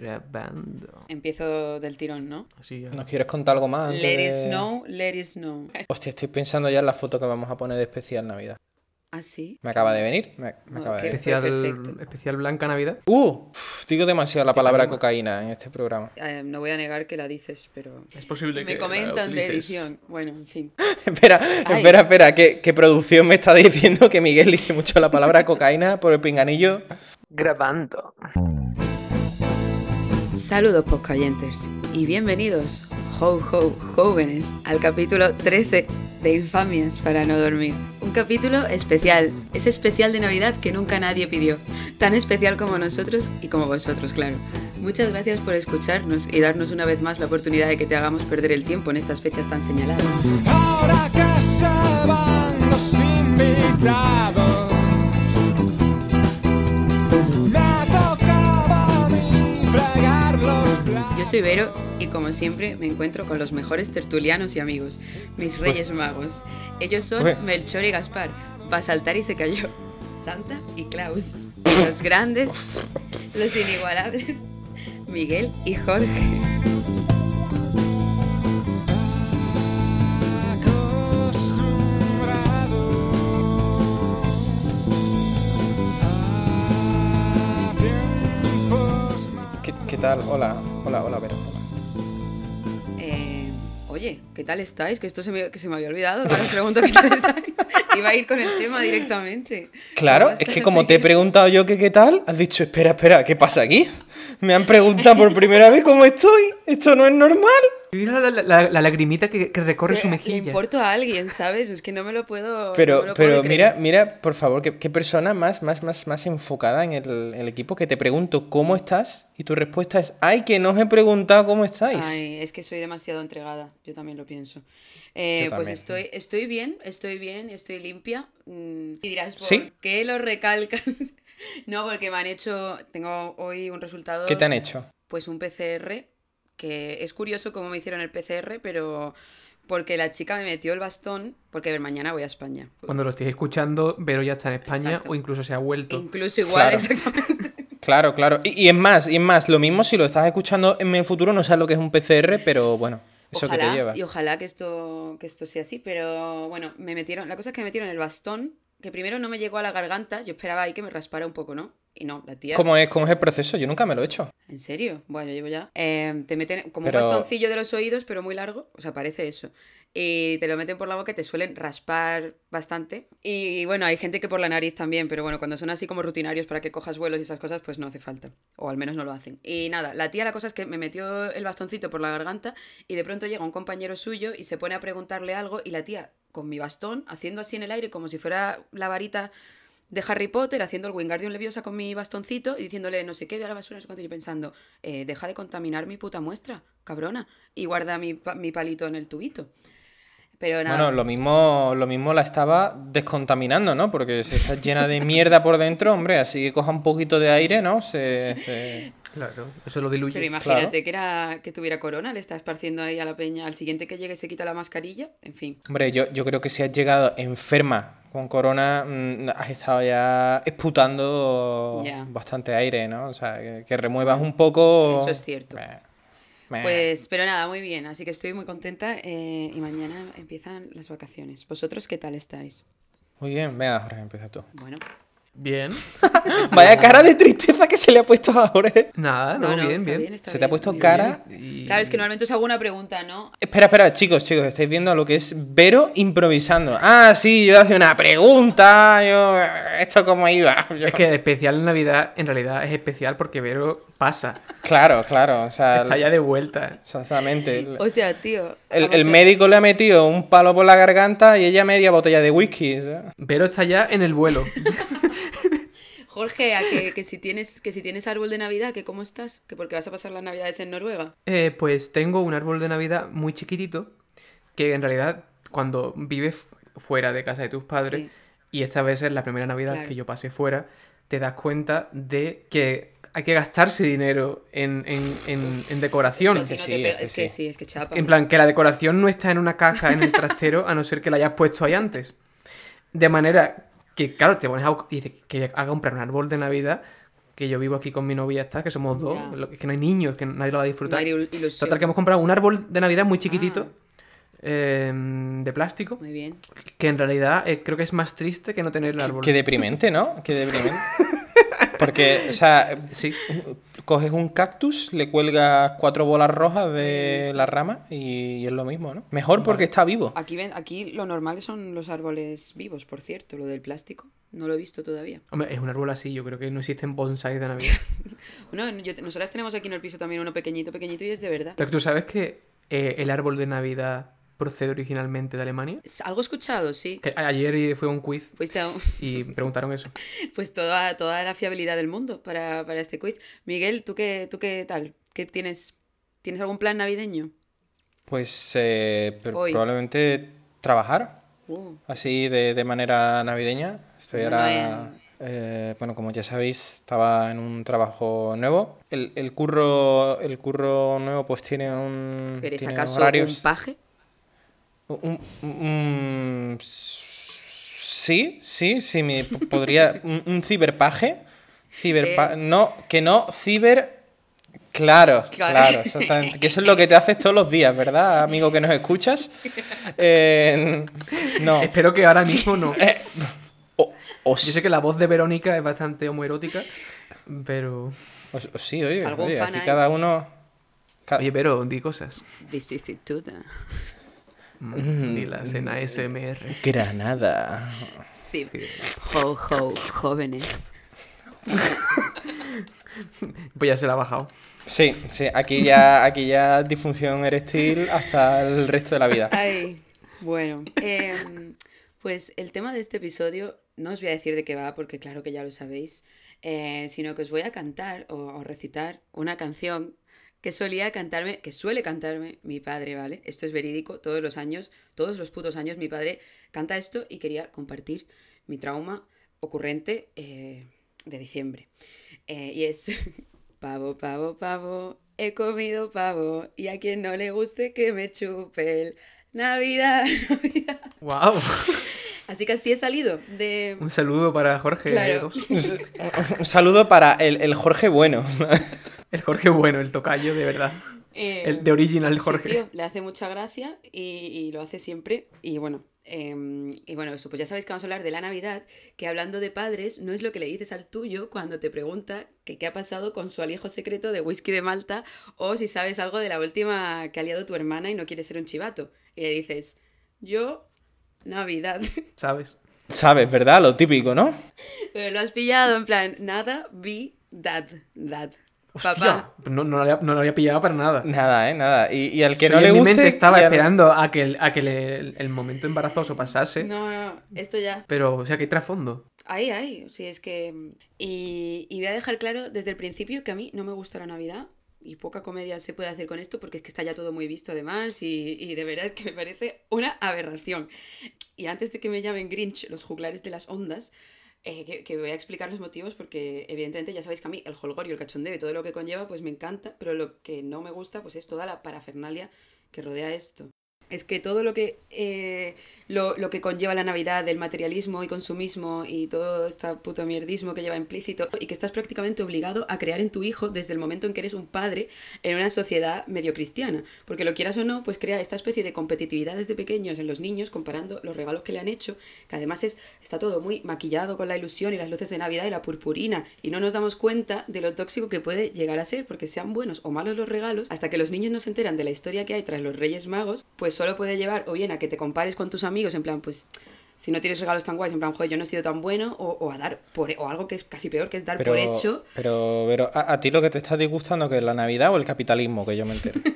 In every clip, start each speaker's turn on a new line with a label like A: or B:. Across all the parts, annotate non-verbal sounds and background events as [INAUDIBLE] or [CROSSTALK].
A: Grabando.
B: Empiezo del tirón, ¿no?
A: Así ya.
C: ¿Nos quieres contar algo más? antes
B: Let it
C: de-
B: snow, let it snow.
C: Hostia, estoy pensando ya en la foto que vamos a poner de especial Navidad.
B: ¿Ah, sí?
C: Me acaba de venir. Me, me acaba de venir.
A: Especial, especial Blanca Navidad.
C: Uh, uf, digo demasiado la palabra cocaína en este programa.
B: Eh, no voy a negar que la dices, pero...
A: Es posible que
B: Me
A: la
B: comentan de
A: utilices.
B: edición. Bueno, en fin. [LAUGHS]
C: espera,
B: Ay.
C: espera, espera, que producción me está [LAUGHS] diciendo que Miguel dice mucho la palabra cocaína por el pinganillo.
A: Grabando.
B: Saludos, podcayentes, y bienvenidos, ho ho jóvenes, al capítulo 13 de Infamias para no dormir. Un capítulo especial, ese especial de Navidad que nunca nadie pidió, tan especial como nosotros y como vosotros, claro. Muchas gracias por escucharnos y darnos una vez más la oportunidad de que te hagamos perder el tiempo en estas fechas tan señaladas.
D: Ahora que los invitados,
B: Yo soy Vero y como siempre me encuentro con los mejores tertulianos y amigos, mis reyes magos. Ellos son
C: Ué.
B: Melchor y Gaspar, Basaltar y se cayó, [LAUGHS] Santa y Klaus, [LAUGHS] los grandes, los inigualables, [LAUGHS] Miguel y Jorge.
C: ¿Qué, tal? Hola, hola, hola, Vero. hola.
B: Eh, oye, ¿qué tal estáis? Que esto se me, que se me había olvidado. Ahora os pregunto qué tal estáis. [LAUGHS] Iba a ir con el tema directamente.
C: Claro,
B: ¿Cómo
C: es que como te he preguntado yo que qué tal, has dicho, espera, espera, ¿qué pasa aquí? Me han preguntado por primera vez cómo estoy. Esto no es normal.
A: Mira la, la- la- la lagrimita que, que recorre su
B: Le
A: mejilla.
B: importo a alguien, ¿sabes? Es que no me lo puedo.
C: Pero,
B: me lo puedo
C: pero
B: creer.
C: mira, mira, por favor, qué, qué persona más, más, más, más enfocada en el, el equipo que te pregunto cómo estás y tu respuesta es, ay, que no os he preguntado cómo estáis.
B: Ay, es que soy demasiado entregada, yo también lo pienso. Eh, pues estoy, estoy bien, estoy bien, estoy limpia. Mm, Y dirás, ¿por
C: ¿Sí?
B: qué lo recalcas? [LAUGHS] [LAUGHS] no, porque me han hecho, tengo hoy un resultado,
C: ¿Qué te han hecho?
B: pues un PCR, que es curioso cómo me hicieron el PCR, pero porque la chica me metió el bastón, porque a ver, mañana voy a España.
A: Cuando lo estéis escuchando, Vero ya está en España
B: Exacto.
A: o incluso se ha vuelto.
B: Incluso igual,
C: Claro.
B: exactamente. [LAUGHS]
C: Claro, claro. Y, y es más, y es más, lo mismo si lo estás escuchando en el futuro, no sabes lo que es un PCR, pero bueno, eso que te lleva.
B: Y ojalá que esto, que esto sea así, pero bueno, me metieron, la cosa es que me metieron el bastón, que primero no me llegó a la garganta, yo esperaba ahí que me raspara un poco, ¿no? Y no, la tía...
C: ¿Cómo es, ¿Cómo es el proceso? Yo nunca me lo he hecho.
B: ¿En serio? Bueno, yo llevo ya. Eh, te meten como
C: Pero-
B: un bastoncillo de los oídos, pero muy largo, o sea, parece eso. Y te lo meten por la boca y te suelen raspar bastante. Y bueno, hay gente que por la nariz también, pero bueno, cuando son así como rutinarios para que cojas vuelos y esas cosas, pues no hace falta. O al menos no lo hacen. Y nada, la tía la cosa es que me metió el bastoncito por la garganta y de pronto llega un compañero suyo y se pone a preguntarle algo y la tía con mi bastón, haciendo así en el aire como si fuera la varita de Harry Potter, haciendo el Wingardium Leviosa con mi bastoncito y diciéndole no sé qué, voy a la basura, no sé cuánto, yo pensando, eh, deja de contaminar mi puta muestra, cabrona, y guarda mi, mi palito en el tubito. Pero nada,
C: Bueno, lo mismo, lo mismo la estaba descontaminando, ¿no? Porque si está llena de mierda por dentro, hombre, así que coja un poquito de aire, ¿no? Se, se-
A: Claro, eso lo diluye.
B: pero imagínate
C: claro.
B: que era que tuviera corona, le está esparciendo ahí a la peña, al siguiente que llegue se quita la mascarilla, en fin.
C: Hombre, yo, yo creo que si has llegado enferma con corona, mm, has estado ya esputando
B: Ya.
C: bastante aire, ¿no? O sea, que, que remuevas un poco...
B: Eso es cierto. Pues, pero nada, muy bien, así que estoy muy contenta eh, y mañana empiezan las vacaciones. ¿Vosotros qué tal estáis?
C: Muy bien, venga, Jorge, empieza tú.
B: Bueno,
A: Bien. [LAUGHS]
C: Vaya cara de tristeza que se le ha puesto a Jorge.
A: Nada, no,
B: no, no,
A: bien,
B: está
A: bien.
B: está
C: Se te ha
B: bien,
C: puesto cara...
A: Y-
B: Claro, es que normalmente os hago una pregunta, ¿no?
C: Espera, espera, chicos, chicos, estáis viendo lo que es Vero improvisando. Ah, sí, yo hacía una pregunta, yo... ¿Esto cómo iba? Yo-
A: Es que especial en Navidad en realidad es especial porque Vero pasa.
C: Claro, claro, o sea...
A: Está ya de vuelta.
C: Exactamente. El,
B: Hostia, tío.
C: el- médico le ha metido un palo por la garganta y ella media botella de whisky. ¿sabes?
A: Vero está ya en el vuelo.
B: Jorge, a que, que si tienes, que si tienes árbol de Navidad, que cómo estás, que porque vas a pasar las Navidades en Noruega.
A: Eh, pues tengo un árbol de Navidad muy chiquitito que en realidad cuando vives fuera de casa de tus padres
B: Sí.
A: y esta vez es la primera Navidad
B: Claro.
A: que yo pasé fuera, te das cuenta de que hay que gastarse dinero en, en- en- en decoración.
B: Es que,
C: sí, es que
B: es que
C: sí.
B: sí, es que chapa.
A: En plan, que la decoración no está en una caja en el trastero, a no ser que la hayas puesto ahí antes. De manera que, claro, te pones a... bu- y dices que haga comprar un árbol de Navidad que yo vivo aquí con mi novia, está, que somos dos, es que no hay niños, que nadie lo va a disfrutar. Total, que hemos comprado un árbol de Navidad muy chiquitito,
B: Ah.
A: eh, de plástico,
B: Muy bien.
A: que en realidad eh, creo que es más triste que no tener el árbol.
C: Qué deprimente, ¿no? Qué deprimente. [LAUGHS] Porque, o sea,
A: Sí,
C: coges un cactus, le cuelgas cuatro bolas rojas de la rama y, es lo mismo, ¿no? Mejor porque está vivo.
B: Aquí, ven, aquí lo normal son los árboles vivos, por cierto. Lo del plástico no lo he visto todavía.
A: hombre, es un árbol así, yo creo que no existen bonsai de Navidad. [LAUGHS]
B: Bueno, yo- nosotras tenemos aquí en el piso también uno pequeñito, pequeñito y es de verdad.
A: Pero tú sabes que eh, el árbol de Navidad procede originalmente de Alemania.
B: Algo escuchado, sí.
A: Que ayer fue un quiz
B: Fuiste a un- [LAUGHS]
A: y preguntaron eso. [LAUGHS]
B: pues toda, toda la fiabilidad del mundo para, para este quiz. Miguel, ¿tú qué, ¿tú qué tal? ¿Qué tienes? ¿Tienes algún plan navideño?
C: Pues eh, pero probablemente trabajar
B: Uh,
C: así de, de manera navideña. Estoy ahora, eh, bueno, como ya sabéis, estaba en un trabajo nuevo. El, el curro, el curro nuevo pues tiene un
B: ¿Eres
C: tiene
B: acaso
C: horarios.
B: un paje?
C: Un- un- sí, sí, sí, me podría. Un, un ciberpaje. Ciberpa-
B: Eh.
C: No, que no, ciber. Claro,
B: Claro.
C: claro, exactamente. Que eso es lo que te haces todos los días, ¿verdad, amigo que nos escuchas? Eh, no.
A: Espero que ahora mismo no.
C: O, o
A: Yo sé que la voz de Verónica es bastante homoerótica, pero...
C: sí, oye,
B: ¿Algún
C: oye, aquí cada uno.
A: Oye, pero di cosas.
B: Vicisitud.
A: Mm, Dilas en ASMR.
C: Granada.
B: Sí. Ho, ho, jóvenes. [LAUGHS]
A: Pues ya se la ha bajado.
C: Sí, sí, aquí ya, aquí ya disfunción eréctil hasta el resto de la vida.
B: Ay, bueno. em, pues el tema de este episodio no os voy a decir de qué va, porque claro que ya lo sabéis, eh, sino que os voy a cantar o, o recitar una canción que solía cantarme, que suele cantarme mi padre, ¿vale? Esto es verídico, todos los años, todos los putos años mi padre canta esto y quería compartir mi trauma ocurrente eh, de diciembre. Eh, y es [LAUGHS] pavo, pavo, pavo, he comido pavo y a quien no le guste que me chupe el Navidad, [LAUGHS] Navidad.
A: ¡Wow!
B: Así que así he salido de...
A: Un saludo para Jorge.
B: Claro.
A: dos. [LAUGHS]
C: Un saludo para el, el Jorge Bueno.
A: El Jorge bueno, el tocayo, de verdad.
B: eh,
A: El de original
B: sí,
A: Jorge.
B: tío, le hace mucha gracia y, y lo hace siempre. Y bueno, em, y bueno, eso, pues ya sabéis que vamos a hablar de la Navidad, que hablando de padres, no es lo que le dices al tuyo cuando te pregunta que qué ha pasado con su alijo secreto de whisky de Malta o si sabes algo de la última que ha liado tu hermana y no quiere ser un chivato. Y le dices, yo, Navidad. [LAUGHS]
A: ¿Sabes?
C: Sabes, ¿verdad? Lo típico, ¿no?
B: Pero lo has pillado en plan, nada, be dad, dad.
A: ¡Hostia! No, no, lo había, no lo había pillado para nada.
C: Nada, ¿eh? Nada. Y, y al que
A: Sí,
C: no le
A: en mi
C: guste...
A: mente estaba esperando a que, el, a que le- el momento embarazoso pasase.
B: No, no, esto ya.
A: Pero, o sea, que hay trasfondo.
B: Ahí, ahí, sí, es que... Y, y voy a dejar claro desde el principio que a mí no me gusta la Navidad y poca comedia se puede hacer con esto porque es que está ya todo muy visto además y, y de verdad es que me parece una aberración. Y antes de que me llamen Grinch los juglares de las ondas, eh, que, voy a explicar los motivos porque evidentemente ya sabéis que a mí el holgorio, el cachondeo y todo lo que conlleva pues me encanta, pero lo que no me gusta pues es toda la parafernalia que rodea esto. Es que todo lo que, eh, lo, lo que conlleva la Navidad, del materialismo y consumismo y todo este puto mierdismo que lleva implícito y que estás prácticamente obligado a crear en tu hijo desde el momento en que eres un padre en una sociedad medio cristiana. Porque lo quieras o no, pues crea esta especie de competitividad desde pequeños en los niños comparando los regalos que le han hecho, que además es, está todo muy maquillado con la ilusión y las luces de Navidad y la purpurina y no nos damos cuenta de lo tóxico que puede llegar a ser porque sean buenos o malos los regalos, hasta que los niños no se enteran de la historia que hay tras los Reyes Magos, pues solo puede llevar o bien a que te compares con tus amigos en plan, pues si no tienes regalos tan guays, en plan, joder, yo no he sido tan bueno, o, o a dar por, o algo que es casi peor, que es dar
C: Pero,
B: por hecho.
C: pero, pero ¿a, a ti lo que te está disgustando que es la Navidad o el capitalismo, que yo me entero? [LAUGHS]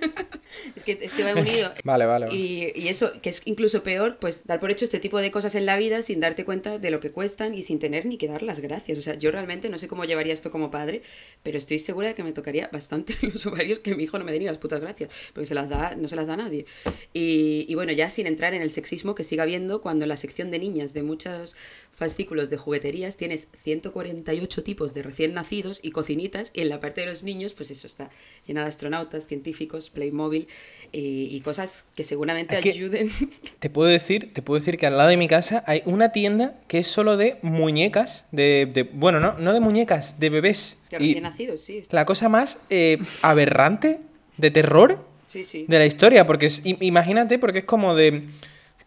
B: Es que, es que va unido. [LAUGHS]
C: Vale, vale, vale.
B: Y, y eso, que es incluso peor, pues dar por hecho este tipo de cosas en la vida sin darte cuenta de lo que cuestan y sin tener ni que dar las gracias. O sea, yo realmente no sé cómo llevaría esto como padre, pero estoy segura de que me tocaría bastante [LAUGHS] los ovarios que mi hijo no me dé ni las putas gracias, porque se las da, no se las da a nadie. Y, y bueno, ya sin entrar en el sexismo que siga habiendo cuando en la sección de niñas de muchos fascículos de jugueterías tienes 148 tipos de recién nacidos y cocinitas, y en la parte de los niños, pues eso está llena de astronautas, científicos, Playmobil móvil y, y cosas que seguramente
C: Es que-
B: ayuden.
C: Te puedo decir, te puedo decir que al lado de mi casa hay una tienda que es solo de muñecas, de, de- bueno, no, no de muñecas, de bebés.
B: De
C: Y
B: recién nacidos, sí.
C: la cosa más eh, aberrante, de terror,
B: Sí, sí.
C: de la historia, porque es- im- imagínate, porque es como de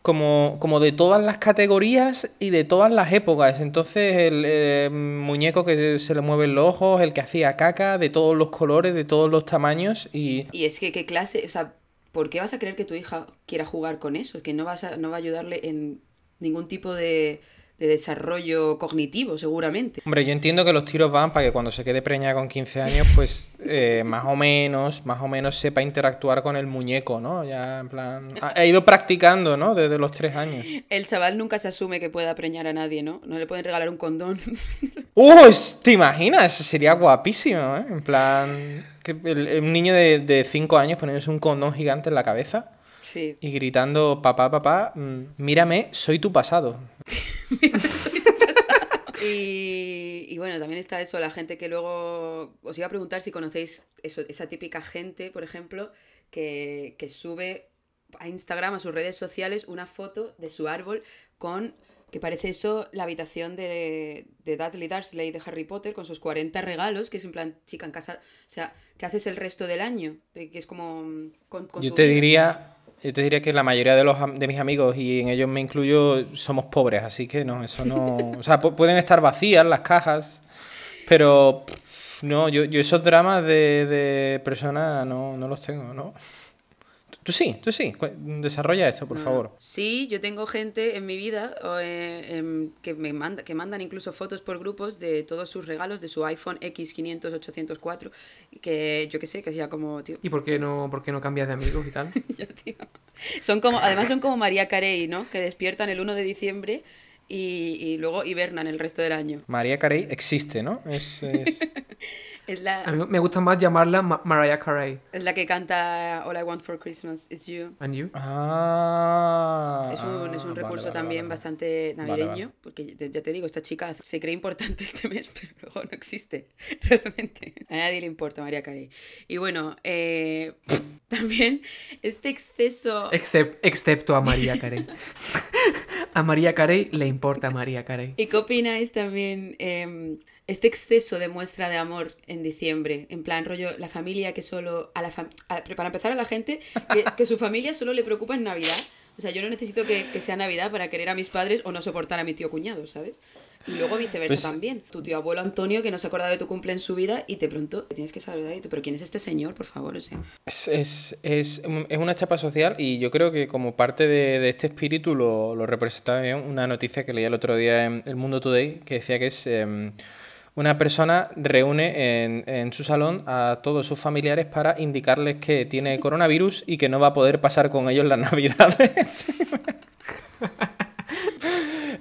C: como, como de todas las categorías y de todas las épocas. Entonces el eh, muñeco que se le mueven los ojos, el que hacía caca, de todos los colores, de todos los tamaños y
B: Y es que qué clase, o sea, ¿por qué vas a creer que tu hija quiera jugar con eso? Que no vas a, no va a ayudarle en ningún tipo de, de desarrollo cognitivo, seguramente.
C: Hombre, yo entiendo que los tiros van para que cuando se quede preñada con 15 años, pues eh, más o menos, más o menos sepa interactuar con el muñeco, ¿no? Ya en plan, ha, ha ido practicando, ¿no? Desde los 3 años.
B: El chaval nunca se asume que pueda preñar a nadie, ¿no? No le pueden regalar un condón. [LAUGHS]
C: ¡Uh! ¿Te imaginas? Sería guapísimo, ¿eh? En plan, que el- niño de 5 años poniéndose un condón gigante en la cabeza
B: sí.
C: y gritando, papá, papá, mm, mírame, [LAUGHS] soy tu pasado.
B: Y, y bueno, también está eso, la gente que luego... Os iba a preguntar si conocéis eso, esa típica gente, por ejemplo, que, que sube a Instagram, a sus redes sociales, una foto de su árbol con... Que parece eso la habitación de, de Dudley Dursley de Harry Potter con sus 40 regalos, que es en plan, chica, en casa... O sea, ¿qué haces el resto del año? Que es como... mm, Con, con
C: Yo
B: tu
C: te diría, yo te diría que la mayoría de los de mis amigos y en ellos me incluyo somos pobres, así que no, eso no, [LAUGHS] o sea, pu- pueden estar vacías las cajas, pero no, yo, yo esos dramas de, de personas no, no los tengo, ¿no? Tú, sí, tú sí, desarrolla esto, por
B: No,
C: favor.
B: Sí, yo tengo gente en mi vida eh, em, que me manda, que mandan incluso fotos por grupos de todos sus regalos de su iPhone X500, 804, que yo qué sé, que sea como, tío,
A: ¿Y por qué no, por qué no cambias de amigos y tal? [LAUGHS]
B: ya, tío. Son como, además son como María Carey, ¿no? Que despiertan el 1 de diciembre y, y luego hibernan el resto del año.
C: María Carey existe, ¿no? Es, es- [LAUGHS]
B: Es
A: A
B: la,
A: mí me gusta más llamarla Ma- Mariah Carey.
B: es la que canta All I Want for Christmas is You.
A: ¿And you?
C: Ah,
B: Es un, es un
C: vale,
B: recurso
C: vale,
B: también
C: vale.
B: bastante
C: Vale,
B: navideño,
C: vale.
B: porque ya- ya te digo, esta chica se cree importante este mes, [LAUGHS] pero luego no existe, [LAUGHS] realmente. A nadie le importa María Carey. Y bueno, eh, también este exceso...
A: Excep- excepto a María Carey. A María Carey le importa María Carey.
B: ¿Y qué opináis también em, este exceso de muestra de amor en diciembre? En plan, rollo, la familia que solo... A la a- para empezar, a la gente que, su familia solo le preocupa en Navidad. O sea, yo no necesito que sea Navidad para querer a mis padres o no soportar a mi tío cuñado, ¿sabes? Y luego viceversa
C: Pues-
B: también. Tu tío abuelo Antonio que no se acordaba de tu cumple en su vida y de pronto te tienes que saludar y tú, pero ¿quién es este señor, por favor? O sea,
C: Es, es, es, es una chapa social y yo creo que como parte de, de este espíritu lo, lo representa bien una noticia que leí el otro día en El Mundo Today que decía que es em, una persona reúne en, en su salón a todos sus familiares para indicarles que tiene coronavirus y que no va a poder pasar con ellos las [LAUGHS] navidades. [LAUGHS]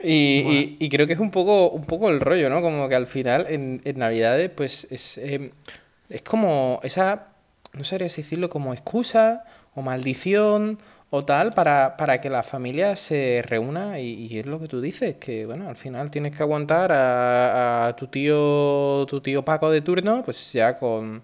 C: Y, [LAUGHS] y- y creo que es un poco, un poco el rollo, ¿no? Como que al final en, en Navidades, pues es, em, es como esa, no sabría si decirlo como excusa o maldición o tal para, para que la familia se reúna y, y es lo que tú dices, que bueno, al final tienes que aguantar a, a tu tío, tu tío Paco de turno, pues ya con...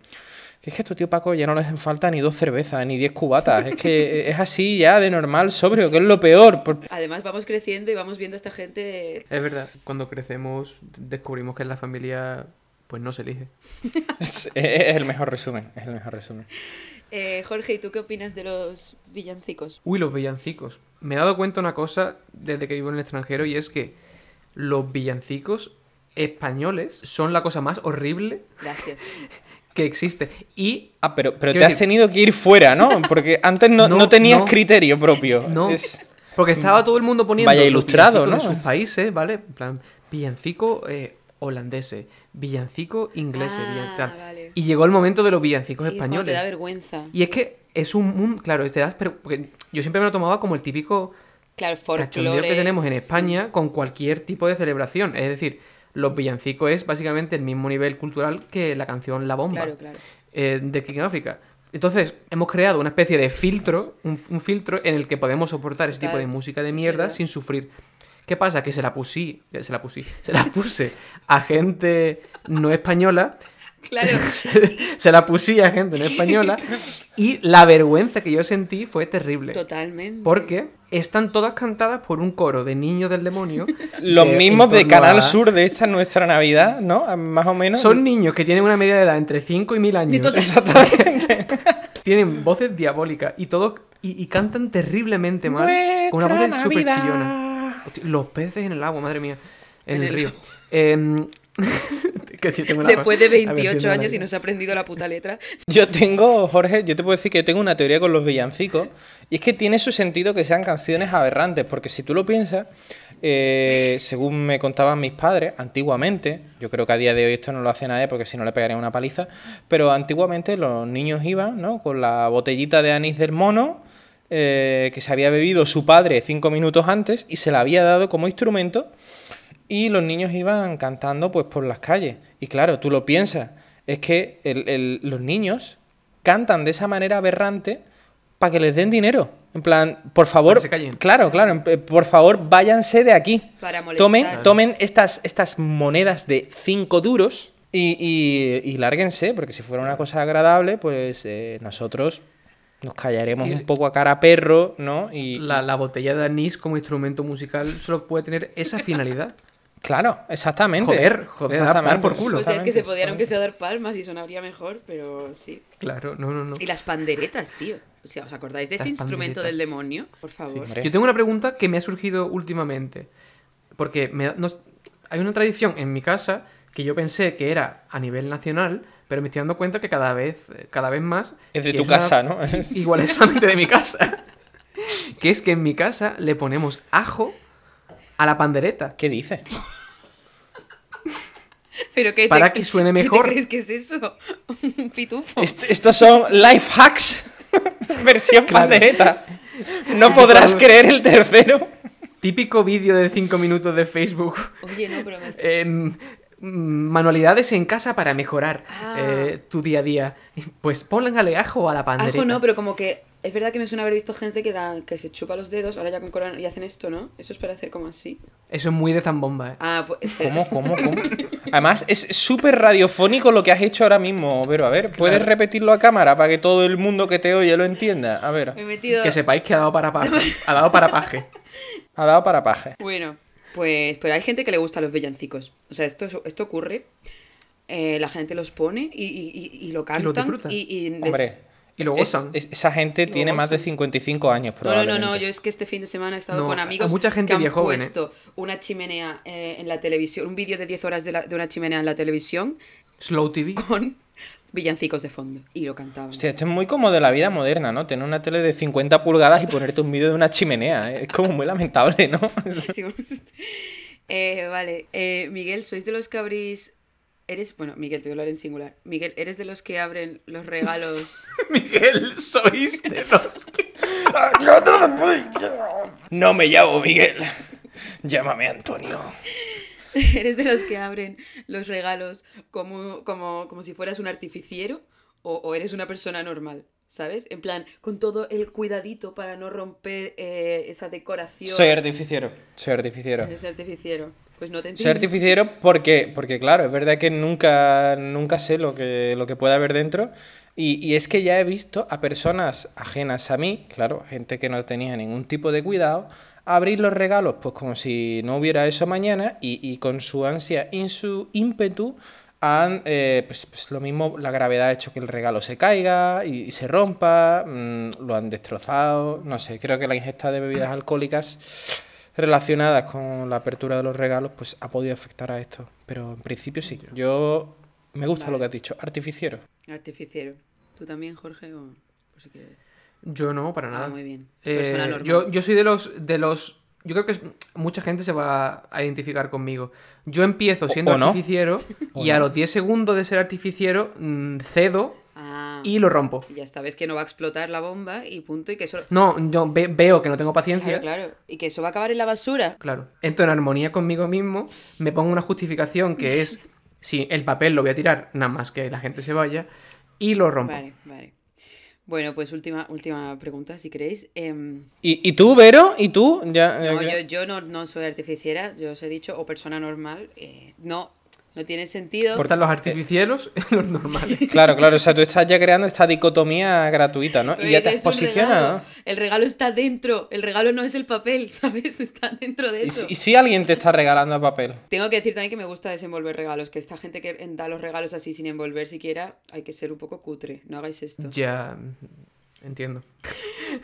C: que Es que a tu tío Paco ya no le hacen falta ni dos cervezas, ni diez cubatas. Es que es así ya de normal, sobrio, que es lo peor. por-
B: además vamos creciendo y vamos viendo a esta gente...
A: Es verdad, cuando crecemos descubrimos que en la familia pues no se elige. [LAUGHS]
C: Es, es el mejor resumen, es el mejor resumen.
B: Eh, Jorge, ¿y tú qué opinas de los villancicos?
A: Uy, los villancicos. Me he dado cuenta una cosa desde que vivo en el extranjero y es que los villancicos españoles son la cosa más horrible
B: Gracias. [LAUGHS]
A: que existe. Y
C: Ah, pero, pero te has
A: decir-
C: tenido que ir fuera, ¿no? [LAUGHS] Porque antes no,
A: No,
C: no tenías
A: no.
C: criterio propio.
A: No.
C: Es-
A: Porque estaba todo el mundo poniendo
C: Vaya ilustrado, ¿no?
A: de sus países, ¿vale? En plan, villancico eh, holandese, villancico inglés,
B: Ah, vale.
A: Y llegó el momento de los villancicos
B: Y es cuando te
A: españoles.
B: da vergüenza.
A: Y es que es un mundo, claro, te das, pero porque yo siempre me lo tomaba como el típico
B: Claro, folclore.
A: que tenemos en
B: sí.
A: España con cualquier tipo de celebración. Es decir, los villancicos es básicamente el mismo nivel cultural que la canción La Bomba
B: Claro, claro.
A: eh, de King. Entonces, hemos creado una especie de filtro, un, un filtro en el que podemos soportar ese tipo de música de mierda sin sufrir. ¿Qué pasa? Que se la pusí, se la pusí, [LAUGHS] se la puse a gente no española
B: Claro. [LAUGHS]
A: se la pusía gente en española. Y la vergüenza que yo sentí fue terrible.
B: Totalmente.
A: Porque están todas cantadas por un coro de niños del demonio. [LAUGHS]
C: Los mismos de Canal
A: a-
C: Sur de esta nuestra Navidad, ¿no? Más o menos.
A: Son niños que tienen una media de edad entre 5 y 1000 años.
B: Total- [LAUGHS]
A: Tienen voces diabólicas y todos y, y cantan terriblemente mal. con una
C: Nuestra
A: voz súper chillona. Hostia, Los peces en el agua, madre mía. En,
B: En
A: el,
B: el-
A: río. Em, [LAUGHS] que tengo una-
B: Después de
A: a ver si
B: 28
A: me
B: años y no se ha aprendido la puta letra. [LAUGHS]
C: Yo tengo, Jorge, yo te puedo decir que yo tengo una teoría con los villancicos. Y es que tiene su sentido que sean canciones aberrantes. Porque si tú lo piensas, eh, según me contaban mis padres, antiguamente, yo creo que a día de hoy esto no lo hace nadie porque si no le pegarían una paliza. Pero antiguamente los niños iban, ¿no? Con la botellita de anís del mono. eh, que se había bebido su padre cinco minutos antes y se la había dado como instrumento y los niños iban cantando pues por las calles. Y claro, tú lo piensas, es que el- el- los niños cantan de esa manera aberrante para que les den dinero. En plan, por favor,
A: Para que se callen.
C: claro, claro, en pl- por favor, váyanse de aquí.
B: Para molestar.
C: Tomen, tomen estas, estas monedas de 5 duros y, y- y lárguense, porque si fuera una cosa agradable, pues eh, nosotros nos callaremos
A: Y-
C: un poco a cara a perro, ¿no? Y
A: La, la botella de anís como instrumento musical solo puede tener esa finalidad.
C: Claro, exactamente.
A: Joder, joder, dar por culo.
B: O sea, es que se
C: exactamente,
B: podían aunque sea dar palmas y sonaría mejor, pero sí.
A: Claro, no, no, no.
B: Y las panderetas, tío. O sea, ¿os acordáis de ese
A: Las
B: instrumento
A: panderetas.
B: del demonio? Por favor.
A: Yo tengo una pregunta que me ha surgido últimamente. Porque me nos- hay una tradición en mi casa que yo pensé que era a nivel nacional, pero me estoy dando cuenta que cada vez, cada vez más...
C: Es de tu casa, ¿no? [LAUGHS]
A: Igual es solamente de mi casa. [LAUGHS] que es que en mi casa le ponemos ajo a la pandereta.
C: ¿Qué dices? [LAUGHS]
B: Pero que
A: Para que suene mejor.
B: ¿Qué te crees que es eso? Un [LAUGHS] pitufo.
C: Est- estos son life hacks. [LAUGHS] Versión
A: Claro.
C: pandereta. No podrás creer el tercero.
A: Típico vídeo de 5 minutos de Facebook.
B: Oye, no, pero me...
A: Manualidades en casa para mejorar
B: Ah.
A: eh, tu día a día. Pues póngale ajo a la pandereta.
B: Ajo no, pero como que es verdad que me suena haber visto gente que, la, que se chupa los dedos, ahora ya con corona y hacen esto, ¿no? Eso es para hacer como así.
A: Eso es muy de zambomba, ¿eh?
B: Ah, pues...
C: ¿Cómo, cómo, cómo? [LAUGHS] Además, es súper radiofónico lo que has hecho ahora mismo. Pero a ver, ¿puedes repetirlo a cámara para que todo el mundo que te oye lo entienda? A ver,
B: Me he metido...
A: Que sepáis que ha dado para paje. Ha dado para paje.
C: ha dado para paje.
B: Bueno, pues pero hay gente que le gusta los villancicos. O sea, esto, esto ocurre. eh, la gente los pone y, y- y- y lo cantan. y, y les-
C: Hombre,
A: Y lo gozan.
C: es- esa gente
B: Lo
C: tiene más de
B: gozan.
C: 55 años,
B: No, no, no,
C: probablemente.
B: no, yo es que este fin de semana he estado
A: No,
B: con amigos
A: mucha gente
B: que han
A: ¿eh?
B: puesto una chimenea eh, en la televisión, un vídeo de 10 horas de, la- de una chimenea en la televisión
A: Slow TV.
B: con villancicos de fondo y lo cantaban.
C: Hostia, esto es muy como de la vida moderna, ¿no? Tener una tele de 50 pulgadas y ponerte un vídeo de una chimenea. ¿eh? Es como muy lamentable, ¿no? [LAUGHS]
B: Sí, eh, vale, eh, Miguel, ¿sois de los que abrís... Eres, bueno, Miguel, te voy a hablar en singular. Miguel, ¿eres de los que abren los regalos? [LAUGHS]
A: Miguel, sois de los que...
C: No me llamo Miguel. Llámame Antonio. [LAUGHS]
B: ¿Eres de los que abren los regalos como, como, como si fueras un artificiero? O, o eres una persona normal? ¿Sabes? En plan, con todo el cuidadito para no romper eh, esa decoración.
C: Soy artificiero. Soy artificiero.
B: Eres artificiero. Pues no te
C: Soy
B: entiendo.
C: artificiero porque, porque claro, es verdad que nunca, nunca sé lo que, lo que puede haber dentro. Y, y es que ya he visto a personas ajenas a mí, claro, gente que no tenía ningún tipo de cuidado, abrir los regalos pues como si no hubiera eso mañana y, y con su ansia y su ímpetu han, eh, pues, pues lo mismo, la gravedad ha hecho que el regalo se caiga y, y se rompa, mm, lo han destrozado, no sé, creo que la ingesta de bebidas alcohólicas relacionadas con la apertura de los regalos, pues ha podido afectar a esto. Pero en principio sí. Yo me gusta lo que has dicho. Artificiero.
B: Artificiero. ¿Tú también, Jorge? O... por si quieres?
A: Yo no, para
B: Ah,
A: nada.
B: muy bien.
A: Eh, yo, yo soy de los, de los... Yo creo que es- mucha gente se va a identificar conmigo. Yo empiezo siendo
C: o no.
A: artificiero [LAUGHS]
C: O
A: y a los 10 segundos de ser artificiero mm, cedo
B: Ah,
A: y lo rompo.
B: ya está, ves que no va a explotar la bomba y punto, y que eso...
A: No, yo ve- veo que no tengo paciencia.
B: Claro, claro. Y que eso va a acabar en la basura.
A: Claro. Entro en armonía conmigo mismo, me pongo una justificación que es, [LAUGHS] si el papel lo voy a tirar, nada más que la gente se vaya, y lo rompo.
B: Vale, vale. Bueno, pues última, última pregunta, si queréis. Em,
C: ¿Y, y tú, Vero? ¿Y tú? Ya, ya-
B: no,
C: ya-
B: yo, yo no, no soy artificiera, yo os he dicho, o persona normal. eh, no, No tiene sentido.
A: Cortan los artificielos [LAUGHS] en los normales. [LAUGHS]
C: Claro, claro, o sea, tú estás ya creando esta dicotomía gratuita, ¿no? Y ya te posicionado.
B: regalo. El regalo está dentro. El regalo no es el papel, [LAUGHS] ¿sabes? Está dentro de
C: Y,
B: eso.
C: si- y si alguien te está regalando papel.
B: Tengo que decir también que me gusta desenvolver regalos, que esta gente que da los regalos así sin envolver siquiera, hay que ser un poco cutre, no hagáis esto.
A: Ya. Entiendo.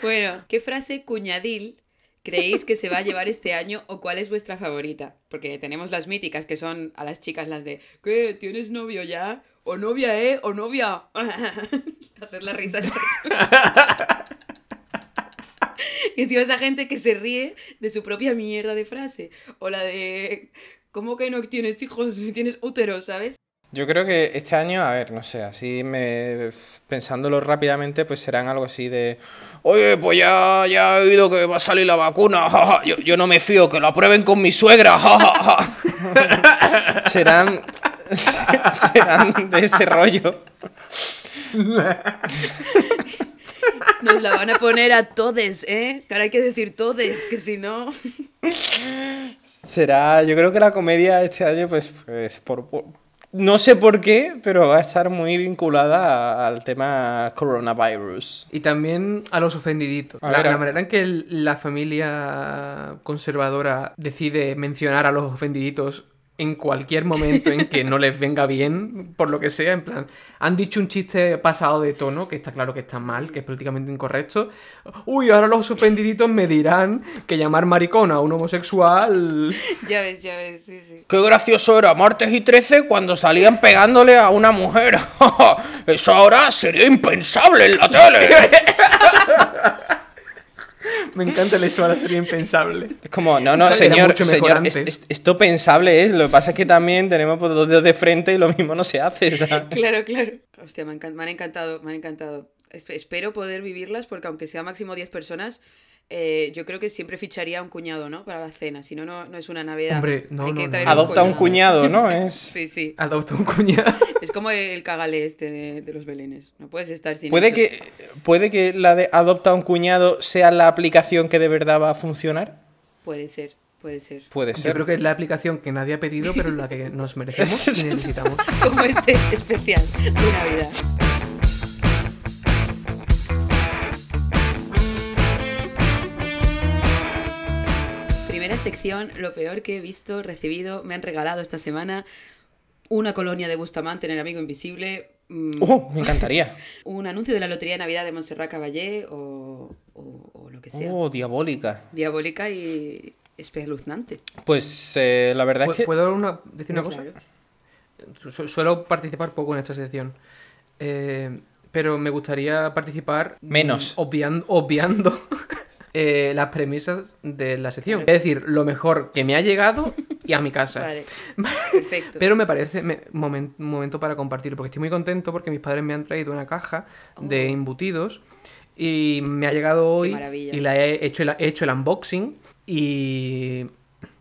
B: Bueno, ¿qué frase cuñadil creéis que se va a llevar este año o cuál es vuestra favorita? Porque tenemos las míticas que son a las chicas las de ¿qué? ¿Tienes novio ya? O novia, ¿eh? O novia. [LAUGHS] Hacer la risa. [LAUGHS] y encima esa gente que se ríe de su propia mierda de frase. O la de ¿cómo que no tienes hijos si tienes útero, ¿sabes?
C: Yo creo que este año, a ver, no sé, así me pensándolo rápidamente, pues serán algo así de, oye, pues ya, ya he oído que va a salir la vacuna, jaja, Yo, yo no me fío, que lo aprueben con mi suegra, jajaja". [LAUGHS] serán, serán de ese rollo.
B: Nos la van a poner a todes, ¿eh? Que ahora hay que decir todes, que si no...
C: Será, yo creo que la comedia este año, pues, pues por, por- no sé por qué, pero va a estar muy vinculada a- al tema coronavirus.
A: Y también a los ofendiditos.
C: A
A: la,
C: ver, a-
A: la manera en que el- la familia conservadora decide mencionar a los ofendiditos en cualquier momento en que no les venga bien, por lo que sea, en plan, han dicho un chiste pasado de tono, que está claro que está mal, que es políticamente incorrecto. Uy, ahora los ofendiditos me dirán que llamar maricón a un homosexual... [LAUGHS]
B: Ya ves, ya ves, sí, sí.
C: Qué gracioso era martes y 13 cuando salían pegándole a una mujer. [LAUGHS] Eso ahora sería impensable en la tele. [LAUGHS] [LAUGHS]
A: Me encanta el eso, ahora sería impensable.
C: Es como, no, no, señor,
A: mucho mejor
C: señor, es- esto pensable es. Lo que pasa es que también tenemos pues, dos dedos de frente y lo mismo no se hace. ¿sabes? [LAUGHS]
B: Claro, claro. Hostia, me han, encan- me han encantado, me han encantado. Es- espero poder vivirlas porque aunque sea máximo 10 personas, eh, yo creo que siempre ficharía a un cuñado, ¿no? Para la cena. Si no, no, no es una Navidad.
A: Hombre, no,
B: Hay
A: no,
B: que
A: no.
B: traer
C: Adopta un cuñado, ¿no? [LAUGHS] Es...
B: Sí, sí.
A: Adopta un cuñado. [LAUGHS]
B: Es como el cagale este de, de los belenes. No puedes estar sin
C: ¿Puede
B: eso.
C: que, ¿Puede que la de adopta un cuñado sea la aplicación que de verdad va a funcionar?
B: Puede ser, puede ser.
C: Puede
A: Yo
C: ser.
A: creo que es la aplicación que nadie ha pedido, pero la que nos merecemos y [LAUGHS] necesitamos.
B: Como este especial de Navidad. Sección, lo peor que he visto, recibido, me han regalado esta semana una colonia de Bustamante en el Amigo Invisible, mm,
C: ¡Oh! Me encantaría. [LAUGHS]
B: un anuncio de la Lotería de Navidad de Montserrat Caballé o, o- o lo que sea.
C: ¡Oh, diabólica!
B: Diabólica y espeluznante.
C: Pues eh, la verdad es que...
A: ¿Puedo una- decir una cosa?
B: Claro.
A: Su- Suelo participar poco en esta sección. Eh, pero me gustaría participar.
C: Menos.
A: Obviando, obviando [LAUGHS] eh, las premisas de la sección. Es decir, lo mejor que me ha llegado y a mi casa.
B: Vale, [LAUGHS] perfecto.
A: Pero me parece un momento para compartir, porque estoy muy contento porque mis padres me han traído una caja de
B: Oh.
A: embutidos y me ha llegado hoy y la he hecho, he hecho el unboxing y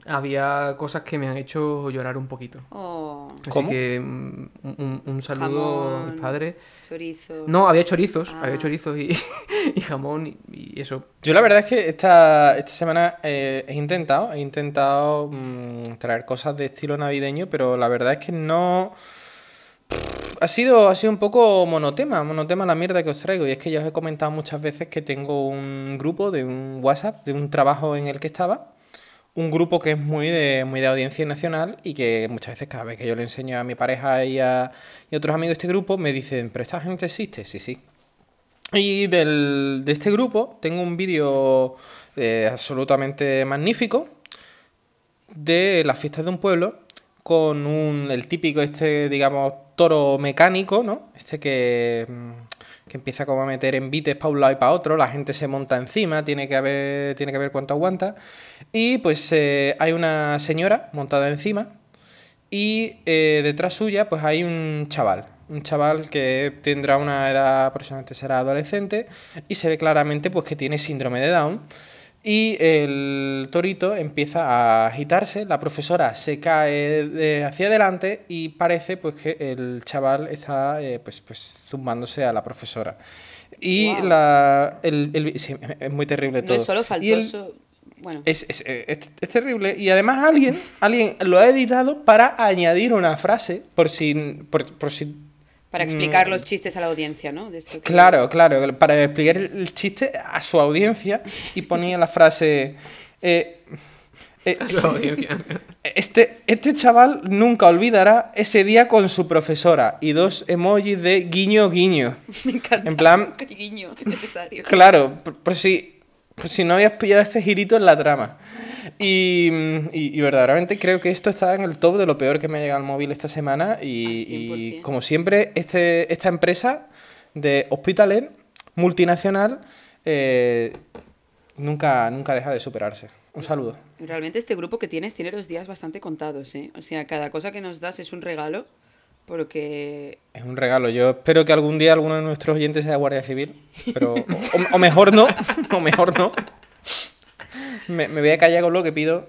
A: había cosas que me han hecho llorar un poquito.
B: Oh,
A: Así
C: ¿Cómo?
A: que mm, un, un saludo a mis padres.
B: chorizo.
A: No, había chorizos,
B: Ah.
A: había chorizos y, [LAUGHS] y jamón y, y eso.
C: Yo la verdad es que esta, esta semana eh, he intentado, he intentado mm, traer cosas de estilo navideño, pero la verdad es que no... Ha sido, ha sido un poco monotema, monotema la mierda que os traigo. Y es que ya os he comentado muchas veces que tengo un grupo de un WhatsApp, de un trabajo en el que estaba. Un grupo que es muy de, muy de audiencia nacional y que muchas veces cada vez que yo le enseño a mi pareja y a, y otros amigos de este grupo me dicen, pero esta gente existe, sí, sí. Y del- de este grupo tengo un vídeo eh, absolutamente magnífico de las fiestas de un pueblo con un, el típico este, digamos, toro mecánico, ¿no? Este que, mm, que empieza como a meter envites para un lado y para otro, la gente se monta encima, tiene que ver, tiene que ver cuánto aguanta. Y pues eh, hay una señora montada encima y eh, detrás suya pues hay un chaval, un chaval que tendrá una edad aproximadamente será adolescente y se ve claramente pues que tiene síndrome de Down y el torito empieza a agitarse, la profesora se cae de- hacia adelante y parece pues que el chaval está eh, pues, pues zumbándose a la profesora. Y la, el, el- sí, es muy terrible
B: No
C: todo.
B: es solo faltoso. Bueno,
C: Es, es- es- es terrible. Y además alguien, alguien lo ha editado para añadir una frase por si... Por, por si
B: para explicar
C: mm,
B: los chistes a la audiencia, ¿no? De esto que-
C: Claro, claro, para explicar el chiste a su audiencia y ponía la frase... eh, eh,
A: A su audiencia. [LAUGHS]
C: este, este chaval nunca olvidará ese día con su profesora y dos emojis de guiño guiño. [LAUGHS]
B: Me encanta.
C: En plan-
B: El [LAUGHS] guiño, es necesario.
C: Claro, por, por si, por si no habías pillado este girito en la trama. Y, y- y verdaderamente creo que esto está en el top de lo peor que me ha llegado al móvil esta semana. Y, y
B: 100%.
C: como siempre, este, esta empresa de Hospitalet, multinacional, eh, nunca, nunca deja de superarse. Un saludo.
B: Realmente este grupo que tienes tiene los días bastante contados, ¿eh? O sea, cada cosa que nos das es un regalo, porque...
C: Es un regalo. Yo espero que algún día alguno de nuestros oyentes sea guardia civil, pero o, o mejor no, o mejor no. Me, me voy a callar con lo que pido.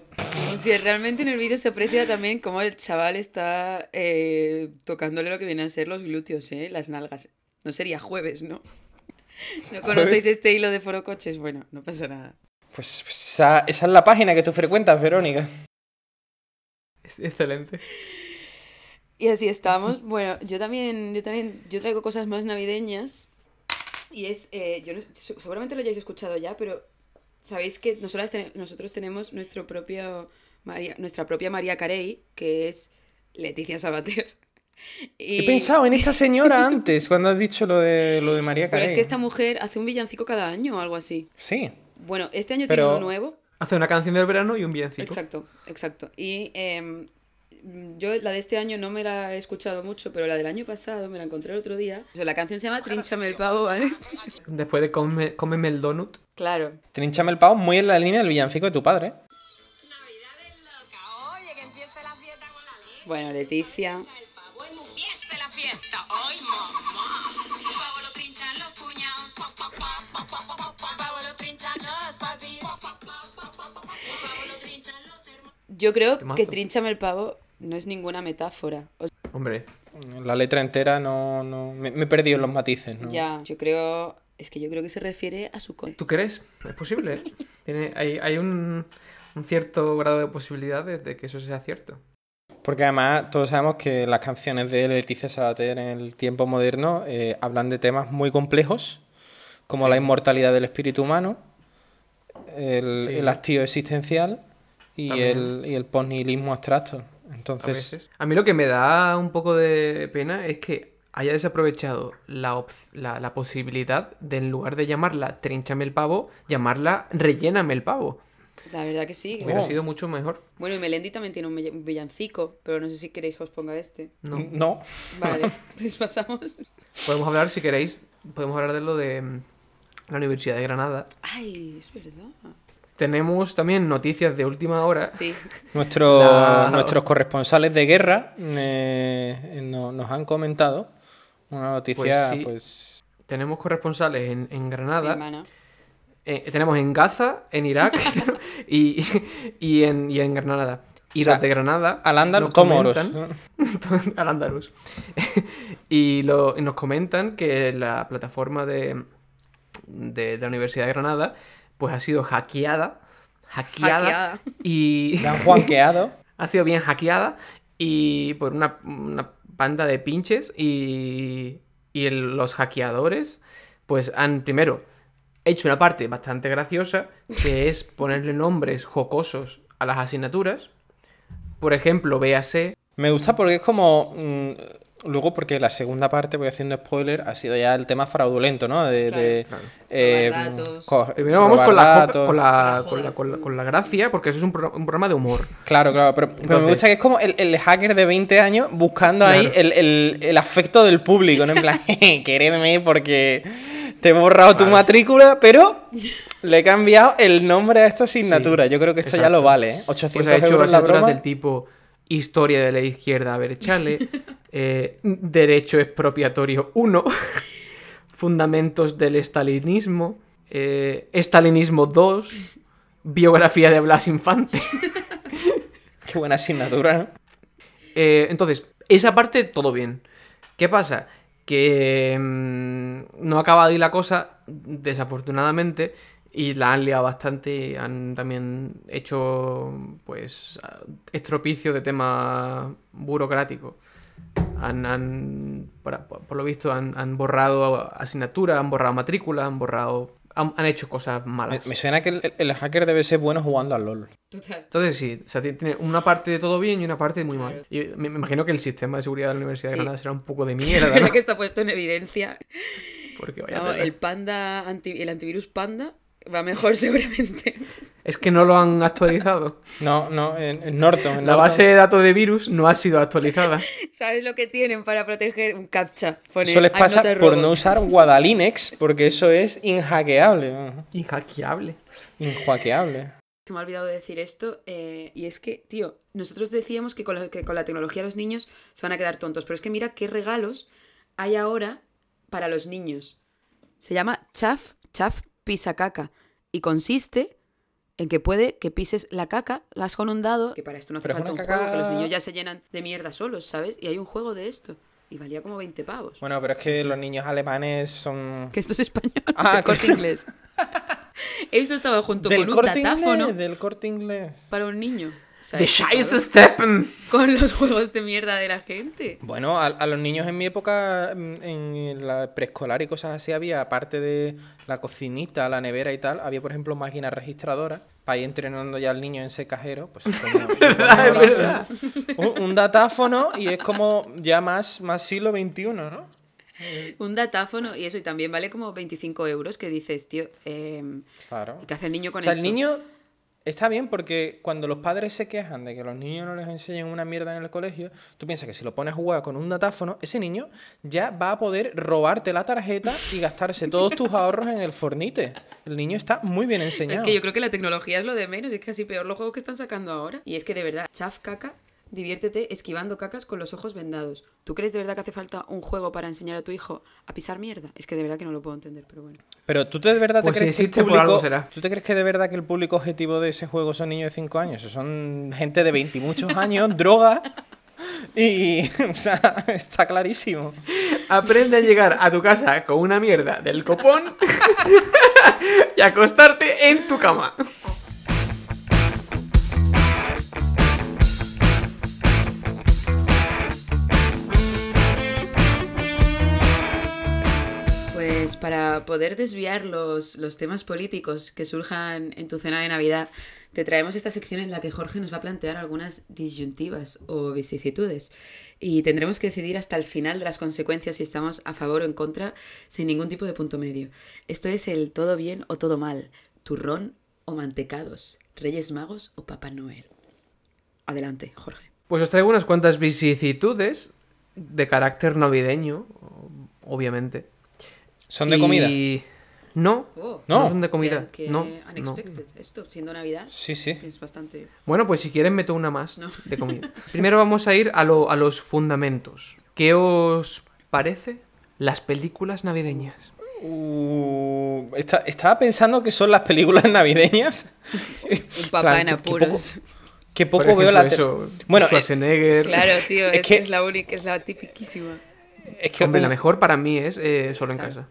B: Sea, realmente en el vídeo se aprecia también cómo el chaval está eh, tocándole lo que vienen a ser los glúteos, ¿eh? Las nalgas. No sería jueves, ¿no? [LAUGHS] ¿No conocéis este hilo de foro coches? Bueno, no pasa nada.
C: Pues esa, esa es la página que tú frecuentas, Verónica.
A: Es excelente.
B: Y así estamos. Bueno, yo también, yo también, yo traigo cosas más navideñas. Y es, eh, yo no seguramente lo hayáis escuchado ya, pero sabéis que nosotras nosotros tenemos nuestro propio María, nuestra propia María Carey, que es Leticia Sabater. [LAUGHS] Y-
C: He pensado en esta señora [LAUGHS] antes, cuando has dicho lo de, lo de María
B: Pero
C: Carey.
B: es que esta mujer hace un villancico cada año o algo así.
C: Sí.
B: Bueno, este año
C: Pero-
B: tiene uno nuevo.
A: Hace una canción del verano y un villancico.
B: Exacto, exacto. Y em, yo la de este año no me la he escuchado mucho, pero la del año pasado me la encontré el otro día. O sea, la canción se llama Trínchame el pavo, ¿vale?
A: Después de come- cómeme el donut.
B: Claro.
C: Trinchame el pavo muy en la línea del villancico de tu padre.
E: Navidades loca, oye, que empiece la fiesta con la leche.
B: Bueno, Leticia.
E: El pavo y empiece la fiesta. Hoy, mamá. El pavo lo trinchan los cuñados. El pavo lo trinchan los patis. El pavo lo trinchan los hermanos.
B: Yo creo que Trínchame el pavo no es ninguna metáfora. O
A: Hombre,
C: La letra entera no, no me, me he perdido en los matices. ¿no?
B: Ya, yo creo. Es que yo creo que se refiere a su co-
A: ¿tú crees? Es posible. ¿eh? [LAUGHS] Tiene, hay hay un, un cierto grado de posibilidad de, que eso sea cierto.
C: Porque además todos sabemos que las canciones de Leticia Sabater en el tiempo moderno eh, hablan de temas muy complejos, como la inmortalidad del espíritu humano, el,
A: Sí.
C: el hastío existencial y
A: También.
C: el, y el posnihilismo abstracto.
A: A
C: Entonces,
A: veces. A mí lo que me da un poco de pena es que haya desaprovechado la, la, la posibilidad de, en lugar de llamarla Trínchame el pavo, llamarla Relléname el pavo.
B: La verdad que sí.
A: Hubiera
C: Oh.
A: sido mucho mejor.
B: Bueno, y Melendi también tiene un vill- un villancico, pero no sé si queréis que os ponga este.
A: No.
C: no.
B: Vale, [LAUGHS] pues pasamos.
A: Podemos hablar, si queréis, podemos hablar de lo de mm, la Universidad de Granada.
B: Ay, es verdad.
A: Tenemos también noticias de última hora.
B: Sí.
C: Nuestro-
A: La-
C: Nuestros corresponsales de guerra eh, no- nos han comentado una noticia,
A: Pues sí.
C: pues...
A: Tenemos corresponsales en, en Granada. eh, tenemos en Gaza, en Irak [LAUGHS] y, y, en, y en Granada. Y
C: O sea,
A: los de Granada.
C: Al Andalus,
A: comentan-
C: ¿no? [LAUGHS]
A: al Andalus. [LAUGHS] y, lo, y nos comentan que la plataforma de, de, de la Universidad de Granada pues ha sido hackeada. Hackeada.
B: Hackeada.
A: Y
C: Le han juanqueado.
A: ha sido bien hackeada y por una, una banda de pinches y, y el- los hackeadores pues han primero hecho una parte bastante graciosa que [LAUGHS] es ponerle nombres jocosos a las asignaturas. Por ejemplo, véase
C: Me gusta porque es como. Luego, porque la segunda parte, voy haciendo spoiler, ha sido ya el tema fraudulento, ¿no? De. de,
A: Claro.
C: eh, co-
A: Primero vamos con la, con, la,
B: Las
A: con, la,
B: jodas.
A: con la- con la gracia, porque eso es un, pro- un programa de humor.
C: Claro, claro, pero, pero me gusta que es como el, el hacker de 20 años buscando ahí el, el- el afecto del público, ¿no? En plan, [LAUGHS] queredme porque te he borrado tu matrícula, pero [LAUGHS] le he cambiado el nombre a esta asignatura. Yo creo que esto ya lo vale, ¿eh? 800
A: Pues ha hecho
C: euros la
A: asignaturas
C: broma.
A: del tipo Historia de la izquierda, a ver, échale. [LAUGHS] eh, Derecho expropiatorio 1. [LAUGHS] Fundamentos del estalinismo. eh, estalinismo 2. Biografía de Blas Infante. [LAUGHS]
C: Qué buena asignatura, ¿no?
A: Eh, entonces, esa parte, todo bien. ¿Qué pasa? Que mm, no acaba ahí la cosa, desafortunadamente, y la han liado bastante. Han también hecho, pues, estropicio de temas burocráticos. Han, han- por, por lo visto, han, han borrado asignaturas, han borrado matrícula, han borrado. Han, han hecho cosas
C: Me,
A: malas.
C: me suena que el, el hacker debe ser bueno jugando al LOL.
B: Total.
A: Entonces sí, o sea, ti- tiene una parte de todo bien y una parte muy
B: Claro.
A: mal. Y me, me imagino que el sistema de seguridad de la Universidad de
B: Sí.
A: Granada será un poco de [LAUGHS] mierda, ¿no?
B: que está puesto en evidencia.
A: Porque vaya
B: No, el panda, anti- el antivirus panda va mejor [LAUGHS] seguramente.
A: Es que no lo han actualizado.
C: No, no, en, en Norton. en
A: La
C: Norton.
A: base de datos de virus no ha sido actualizada. [LAUGHS]
B: ¿Sabes lo que tienen para proteger un captcha?
C: Eso les
B: "I'm
C: pasa por
B: robot".
C: no usar Guadalinex, porque eso es inhackeable.
A: Inhackeable.
C: Inhackeable.
B: Se me ha olvidado de decir esto, eh, y es que, tío, nosotros decíamos que con, la, que con la tecnología los niños se van a quedar tontos, pero es que mira qué regalos hay ahora para los niños. Se llama Chaf, Chaf Pisa Caca, y consiste en que puede que pises la caca, la has con un dado, que para esto no hace
C: Pero
B: falta un juego, que los niños ya se llenan de mierda solos, ¿sabes? Y hay un juego de esto, y valía como 20 pavos.
C: Bueno, pero es que los niños alemanes son...
B: Que esto es español,
C: Ah,
B: del corte
C: que-
B: inglés. [LAUGHS] Eso estaba junto
C: Del
B: con un
C: corte
B: datáfono
C: inglés, del corte inglés.
B: para un niño.
A: De
B: ¿Sabes qué
A: Scheiße? Steppen.
B: con los juegos de mierda de la gente.
C: Bueno, a, a los niños en mi época, mm, en la preescolar y cosas así, había, aparte de la cocinita, la nevera y tal, había, por ejemplo, máquinas registradoras para ir entrenando ya al niño en ese cajero. Pues [LAUGHS]
A: verdad, es verdad.
C: Un, un datáfono y es como ya más, más siglo XXI, ¿no?
B: Un datáfono y eso, y también vale como 25 euros que dices, tío, eh,
C: Claro.
B: ¿qué hace el niño con
C: O sea,
B: esto?
C: el niño está bien porque cuando los padres se quejan de que los niños no les enseñan una mierda en el colegio, tú piensas que si lo pones a jugar con un datáfono, ese niño ya va a poder robarte la tarjeta y gastarse todos tus ahorros en el fornite. El niño está muy bien
B: Es
C: enseñado.
B: que yo creo que la tecnología es lo de menos, es casi peor los juegos que están sacando ahora. Y es que de verdad, chaf caca, diviértete esquivando cacas con los ojos vendados. ¿Tú crees de verdad que hace falta un juego para enseñar a tu hijo a pisar mierda? Es que de verdad que no lo puedo entender, pero bueno.
C: Pero tú de verdad te
A: Pues si
C: crees que el
A: existe, por
C: público...
A: será.
C: ¿Tú te crees que de verdad que el público objetivo de ese juego son niños de 5 años? Son gente de 20 y muchos años, droga... Y, [LAUGHS] o sea, está clarísimo.
A: Aprende a llegar a tu casa con una mierda del copón [LAUGHS] [LAUGHS] y acostarte en tu cama.
B: Para poder desviar los, los temas políticos que surjan en tu cena de Navidad, te traemos esta sección en la que Jorge nos va a plantear algunas disyuntivas o vicisitudes y tendremos que decidir hasta el final de las consecuencias si estamos a favor o en contra sin ningún tipo de punto medio. Esto es el todo bien o todo mal, turrón o mantecados, Reyes Magos o Papá Noel. Adelante, Jorge.
A: Pues os traigo unas cuantas vicisitudes de carácter navideño, obviamente.
C: ¿Son de comida?
A: No,
B: Oh,
C: No.
A: no son de comida.
B: Qué, qué
A: no, no.
B: unexpected esto, siendo Navidad.
C: Sí, sí.
B: Es bastante...
A: Bueno, pues si quieres meto una más
B: No.
A: de comida. Primero vamos a ir a, lo- a los fundamentos. ¿Qué os parece las películas navideñas?
C: Uh, está- estaba pensando que son las películas navideñas. [LAUGHS]
B: Un papá en apuros.
C: Que poco veo la
A: eso,
C: Bueno, eh,
A: Schwarzenegger.
B: Claro, tío,
C: es
B: es,
C: que-
B: es la única, es la tipiquísima.
C: Es que
A: Hombre, la mejor para mí es eh, solo en
B: Claro.
A: casa.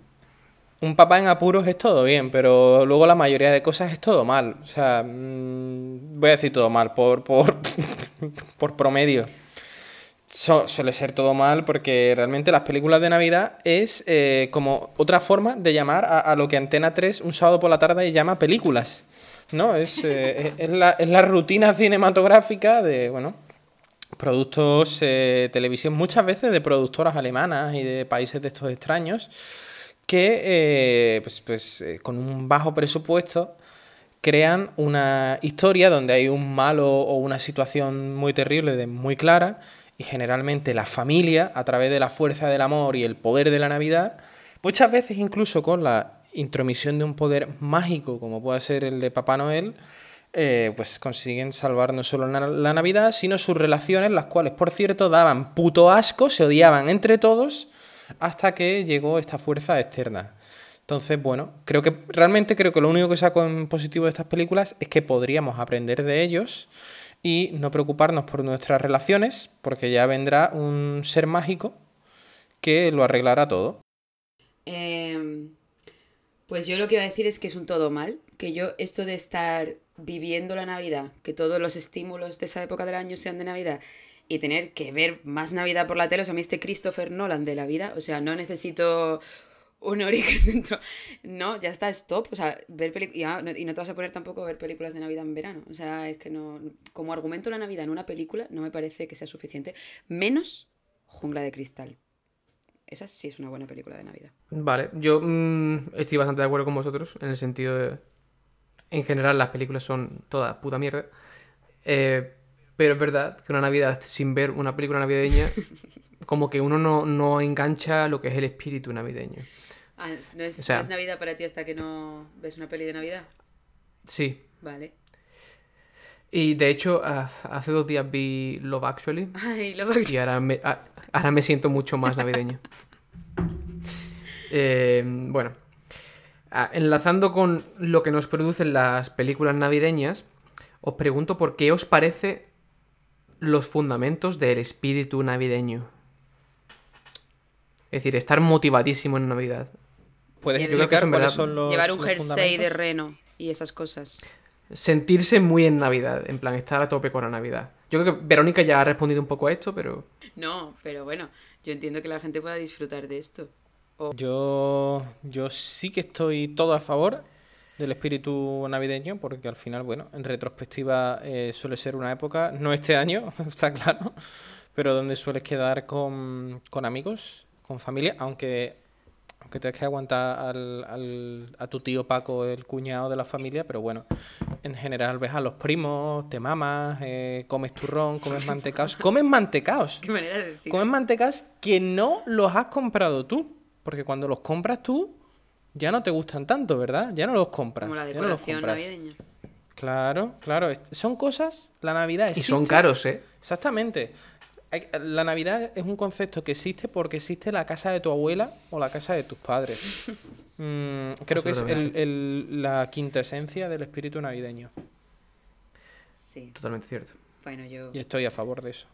C: un papá en apuros es todo bien, pero luego la mayoría de cosas es todo mal. O sea, mm, voy a decir todo mal, por, por, [LAUGHS] por promedio. So- suele ser todo mal porque realmente las películas de Navidad es eh, como otra forma de llamar a, a lo que Antena 3 un sábado por la tarde llama películas. ¿No? Es, eh, es- [LAUGHS] es la, es la rutina cinematográfica de, bueno, productos eh, televisión, muchas veces de productoras alemanas y de países de estos extraños, que eh, pues, pues, eh, con un bajo presupuesto crean una historia donde hay un malo o una situación muy terrible, muy clara, y generalmente la familia, a través de la fuerza del amor y el poder de la Navidad, muchas veces incluso con la intromisión de un poder mágico como puede ser el de Papá Noel, eh, pues consiguen salvar no solo la, Navidad, sino sus relaciones, las cuales, por cierto, daban puto asco, se odiaban entre todos, hasta que llegó esta fuerza externa. Entonces, bueno, creo que realmente creo que lo único que saco en positivo de estas películas es que podríamos aprender de ellos y no preocuparnos por nuestras relaciones, porque ya vendrá un ser mágico que lo arreglará todo.
B: Eh, Pues yo lo que iba a decir es que es un todo mal, que yo esto de estar viviendo la Navidad, que todos los estímulos de esa época del año sean de Navidad y tener que ver más Navidad por la tele, o sea, a mí este Christopher Nolan de la vida, o sea, no necesito un origen [LAUGHS] dentro, no, ya está, stop, o sea, ver películas, y, ah, no- y no te vas a poner tampoco a ver películas de Navidad en verano, o sea, es que no, como argumento la Navidad en una película no me parece que sea suficiente, menos Jungla de Cristal. Esa sí es una buena película de Navidad.
A: Vale, yo mm, estoy bastante de acuerdo con vosotros en el sentido de. En general, las películas son toda puta mierda. Eh, pero es verdad que una Navidad sin ver una película navideña, [LAUGHS] como que uno no, no engancha lo que es el espíritu navideño.
B: Ah, ¿no, es,
A: O sea-
B: no es Navidad para ti hasta que no ves una peli de Navidad?
A: Sí.
B: Vale.
A: Y de hecho, hace dos días vi Love Actually.
B: Ay, lo
A: Y ahora me, ah, ahora me siento mucho más navideño. [LAUGHS] Eh, bueno, enlazando con lo que nos producen las películas navideñas, os pregunto por qué os parece los fundamentos del espíritu navideño. Es decir, estar motivadísimo en Navidad.
C: ¿Puedes
B: Yo creo que
C: explicar cuáles son los
B: Llevar un
C: los
B: jersey de reno y esas cosas.
A: Sentirse muy en Navidad, en plan, estar a tope con la Navidad. Yo creo que Verónica ya ha respondido un poco a esto, pero
B: No, pero bueno, yo entiendo que la gente pueda disfrutar de esto.
C: Yo, yo sí que estoy todo a favor del espíritu navideño, porque al final, bueno, en retrospectiva eh, suele ser una época, no este año, [LAUGHS] está claro, pero donde sueles quedar con, con amigos, con familia, aunque, aunque tengas que aguantar al, al- a tu tío Paco, el cuñado de la familia, pero bueno, en general ves a los primos, te mamas, eh, comes turrón, comes mantecaos, [LAUGHS] comes mantecaos.
B: Qué manera de decir.
C: Comes mantecas que no los has comprado tú. Porque cuando los compras tú, ya no te gustan tanto, ¿verdad? Ya no los compras.
B: Como la
C: ya no los
B: decoración
C: compras.
B: navideña.
C: Claro, claro. Son cosas, la Navidad
A: y
C: existe.
A: son caros, ¿eh?
C: Exactamente. La Navidad es un concepto que existe porque existe la casa de tu abuela o la casa de tus padres. [LAUGHS] Mm, creo que es el- el- la quintesencia del espíritu navideño.
B: Sí.
A: Totalmente cierto.
B: Bueno, yo.
C: Y estoy a favor de eso.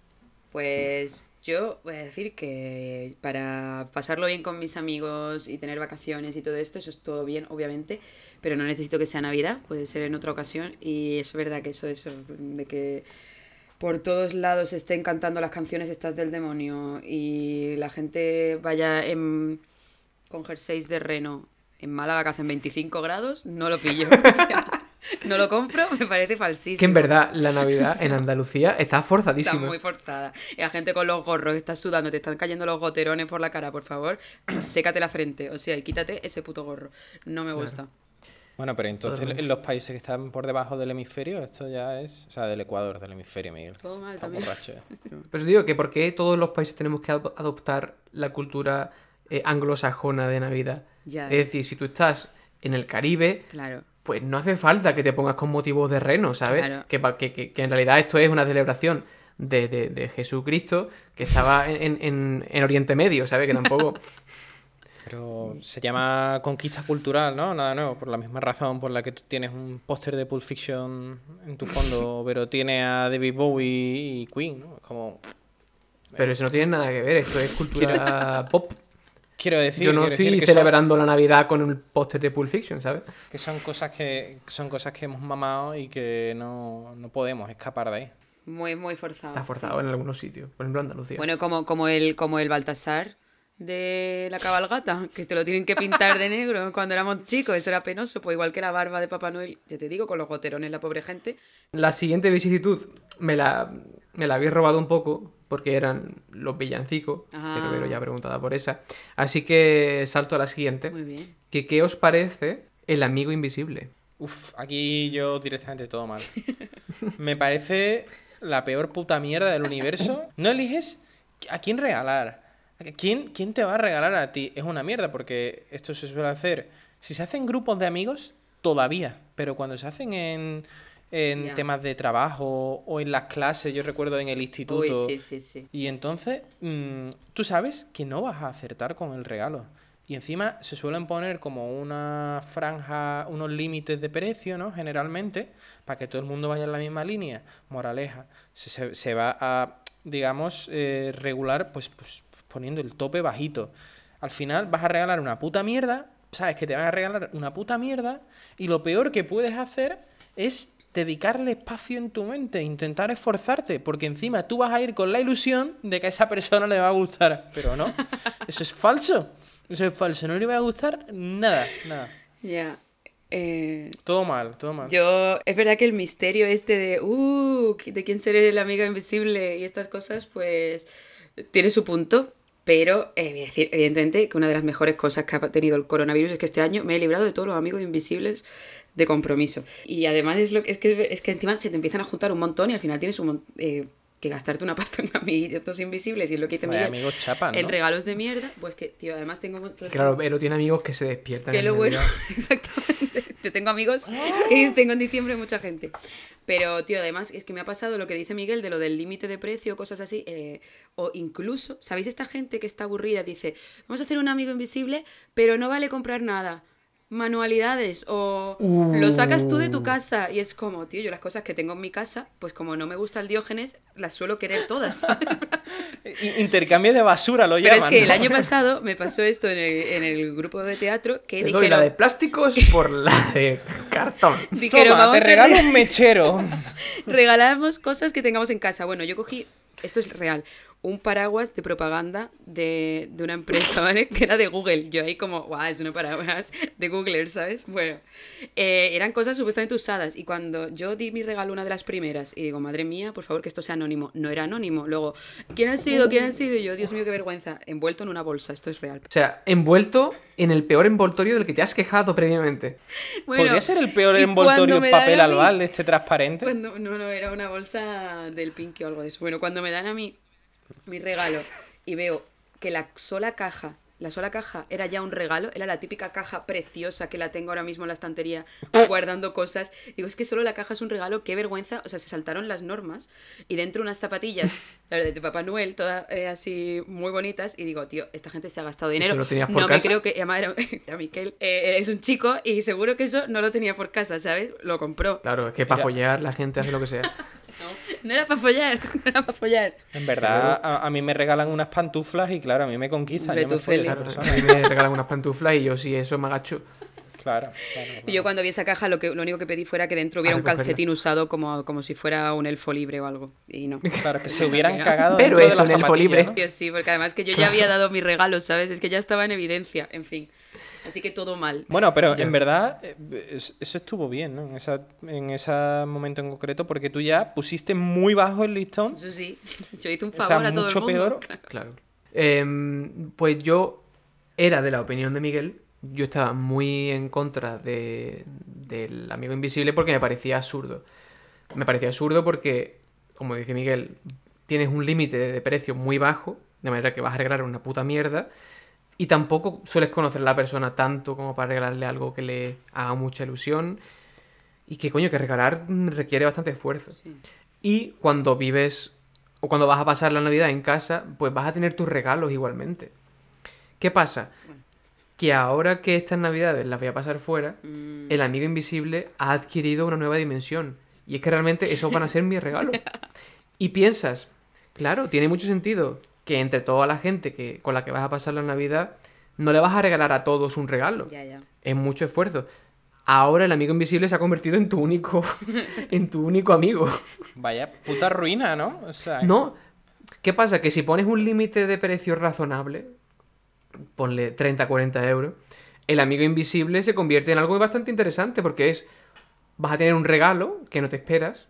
B: Pues yo voy a decir que para pasarlo bien con mis amigos y tener vacaciones y todo esto, eso es todo bien, obviamente, pero no necesito que sea Navidad, puede ser en otra ocasión. Y es verdad que eso de eso, de que por todos lados estén cantando las canciones estas del demonio y la gente vaya en, con jerseys de reno en Málaga que hacen 25 grados, no lo pillo. [LAUGHS] O sea, no lo compro, me parece falsísimo.
A: Que en verdad la Navidad en [LAUGHS] Andalucía está
B: Está
A: forzadísima.
B: muy forzada. Y la gente con los gorros, está sudando, te están cayendo los goterones por la cara, por favor, [CLEARS THROAT] sécate la frente. O sea, y quítate ese puto gorro. No me gusta.
C: Bueno, pero entonces en los países que están por debajo del hemisferio, esto ya es. O sea, del Ecuador, del hemisferio, Miguel.
B: Todo mal
C: Está
B: también.
C: borracho, eh. [LAUGHS]
A: Pues digo que por qué todos los países tenemos que ado- adoptar la cultura eh, anglosajona de Navidad.
B: Ya.
A: Es decir, si tú estás en el Caribe,
B: Claro.
A: Pues no hace falta que te pongas con motivos de reno, ¿sabes?
B: Claro.
A: Que, pa- que- que- que en realidad esto es una celebración de, de- de Jesucristo que estaba en, en- en Oriente Medio, ¿sabes? Que tampoco... [LAUGHS]
C: Pero se llama conquista cultural, ¿no? Nada nuevo, por la misma razón por la que tú tienes un póster de Pulp Fiction en tu fondo, [LAUGHS] pero tiene a David Bowie y Queen, ¿no? Es Como,
A: Pero eso no tiene nada que ver, esto es cultura [LAUGHS] pop.
C: Quiero decir,
A: Yo no
C: quiero
A: estoy
C: decir que son-
A: celebrando la Navidad con el póster de Pulp Fiction, ¿sabes?
C: que son cosas que son cosas que hemos mamado y que no, no podemos escapar de ahí.
B: Muy, muy forzado.
A: Está forzado en algunos sitios, por ejemplo Andalucía.
B: Bueno, como, como, el, como el Baltasar de la cabalgata, que te lo tienen que pintar de negro [LAUGHS] cuando éramos chicos, eso era penoso, pues igual que la barba de Papá Noel, ya te digo, con los goterones, la pobre gente.
A: La siguiente vicisitud me la, me la había robado un poco porque eran los villancicos,
B: Ah.
A: pero ya ha preguntado por esa. Así que salto a la siguiente.
B: Muy bien.
A: Que, ¿Qué os parece el amigo invisible?
C: Uf, aquí yo directamente todo mal. [LAUGHS] Me parece la peor puta mierda del universo. No eliges a quién regalar. ¿Quién, ¿Quién te va a regalar a ti? Es una mierda porque esto se suele hacer. Si se hacen grupos de amigos, todavía. Pero cuando se hacen en, en temas de trabajo o en las clases, yo recuerdo en el instituto.
B: Uy, sí, sí, sí.
C: Y entonces, mm, tú sabes que no vas a acertar con el regalo. Y encima se suelen poner como una franja, unos límites de precio, ¿no? Generalmente, para que todo el mundo vaya en la misma línea. Moraleja, se, se- se va a, digamos, eh, regular, pues, pues poniendo el tope bajito. Al final vas a regalar una puta mierda sabes que te van a regalar una puta mierda y lo peor que puedes hacer es dedicarle espacio en tu mente, intentar esforzarte, porque encima tú vas a ir con la ilusión de que a esa persona le va a gustar, pero no, [LAUGHS] eso es falso, eso es falso, no le va a gustar nada, nada.
B: Ya. Eh,
C: Todo mal, todo mal.
B: Yo, es verdad que el misterio este de, uh, de quién seré el amigo invisible y estas cosas, pues tiene su punto, pero eh, voy a decir, evidentemente, que una de las mejores cosas que ha tenido el coronavirus es que este año me he librado de todos los amigos invisibles de compromiso. Y además es, lo, que- es, que, es que encima se te empiezan a juntar un montón y al final tienes un eh, que gastarte una pasta [LAUGHS] en amiguitos invisibles y es lo que dice Miguel.
C: amigos chapan,
B: En
C: ¿no?
B: regalos de mierda, pues que, tío, además tengo...
A: Claro, pero tiene amigos que se despiertan.
B: Que
A: en
B: lo bueno, [LAUGHS] exactamente. Yo tengo amigos y tengo en diciembre mucha gente. Pero, tío, además es que me ha pasado lo que dice Miguel de lo del límite de precio, cosas así. eh, o incluso, ¿sabéis esta gente que está aburrida? Dice, vamos a hacer un amigo invisible, pero no vale comprar nada. Manualidades o lo sacas tú de tu casa y es como, tío, yo las cosas que tengo en mi casa, pues como no me gusta el Diógenes, las suelo querer todas. [LAUGHS]
C: Intercambio de basura lo
B: Pero es
C: llaman.
B: que el año [LAUGHS] pasado me pasó esto en el, en el grupo de teatro que
A: Te doy la de plásticos por la de cartón. [LAUGHS]
B: dijeron,
C: Toma,
B: vamos
C: te regalo
B: re-
C: un mechero.
B: regalamos cosas que tengamos en casa. Bueno, yo cogí, esto es real, un paraguas de propaganda de, de una empresa, [LAUGHS] ¿vale? Que era de Google. Yo ahí como, guau, es una paraguas de Google, ¿sabes? Bueno, eh, eran cosas supuestamente usadas. Y cuando yo di mi regalo una de las primeras y digo, madre mía, por favor que esto sea anónimo. No era anónimo. Luego, ¿quién ha sido? ¿Quién ha sido? Y yo, Dios mío, qué vergüenza. Envuelto en una bolsa, esto es real.
A: O sea, envuelto en el peor envoltorio del que te has quejado previamente.
B: Bueno,
C: ¿Podría ser el peor envoltorio papel albal este transparente?
B: Cuando, no, no, era una bolsa del Pinky o algo de eso. Bueno, cuando me dan a mí mi regalo y veo que la sola caja, la sola caja era ya un regalo, era la típica caja preciosa que la tengo ahora mismo en la estantería guardando cosas. Digo, es que solo la caja es un regalo, qué vergüenza. O sea, se saltaron las normas y dentro unas zapatillas, la de Papá Noel, todas eh, así muy bonitas. Y digo, tío, esta gente se ha gastado dinero.
A: lo tenías por
B: no me
A: casa?
B: creo que, además era, [LAUGHS] era Miquel, eh, es un chico y seguro que eso no lo tenía por casa, ¿sabes? Lo compró.
A: Claro, es que para follar la gente hace lo que sea. [LAUGHS]
B: No, [LAUGHS] no era para follar, [LAUGHS] no era para follar.
C: En verdad, a, a mí me regalan unas pantuflas y claro, a mí me conquistan.
B: Hombre,
C: yo me
B: tú
C: follo a.
A: Claro, a mí me regalan unas pantuflas y yo sí, eso me agacho.
C: Claro, claro,
B: Y yo cuando vi esa caja lo, que, lo único que pedí fuera que dentro hubiera
A: A
B: un
A: recogerla.
B: calcetín usado como, como si fuera un elfo libre o algo. Y no.
C: Claro, que se [LAUGHS] hubieran
B: Pero-
C: cagado
A: Pero
C: de
A: eso
C: la
A: en el
C: zapatilla,
A: folibre.
C: ¿no?
B: Sí, porque además que yo ya había dado mi regalo, ¿sabes? Es que ya estaba en evidencia, en fin. Así que todo mal.
C: Bueno, pero
A: Ya.
C: en verdad eh, es- eso estuvo bien, ¿no? En, esa, en ese momento en concreto, porque tú ya pusiste muy bajo el listón.
B: Eso sí, [LAUGHS] yo hice un
C: O sea,
B: favor a todo
C: mucho
B: el mundo.
C: peor.
A: Claro. Em, pues yo era de la opinión de Miguel. Yo estaba muy en contra de, del amigo invisible porque me parecía absurdo. Me parecía absurdo porque, como dice Miguel, tienes un límite de precio muy bajo, de manera que vas a regalar una puta mierda. Y tampoco sueles conocer a la persona tanto como para regalarle algo que le haga mucha ilusión. Y que coño, que regalar requiere bastante esfuerzo.
B: Sí.
A: Y cuando vives o cuando vas a pasar la Navidad en casa, pues vas a tener tus regalos igualmente. ¿Qué pasa? Que ahora que estas Navidades las voy a pasar fuera,
B: Mm,
A: el amigo invisible ha adquirido una nueva dimensión. Y es que realmente esos van a ser mis regalos. [LAUGHS] Y piensas, claro, tiene mucho sentido que entre toda la gente que, con la que vas a pasar la Navidad, no le vas a regalar a todos un regalo.
B: ya, ya.
A: Es mucho esfuerzo. Ahora el amigo invisible se ha convertido en tu único, [LAUGHS] en tu único amigo.
C: Vaya puta ruina, ¿no? O sea,
A: No. ¿Qué pasa? Que si pones un límite de precio razonable, ponle 30, 40 euros, el amigo invisible se convierte en algo bastante interesante porque es, vas a tener un regalo que no te esperas,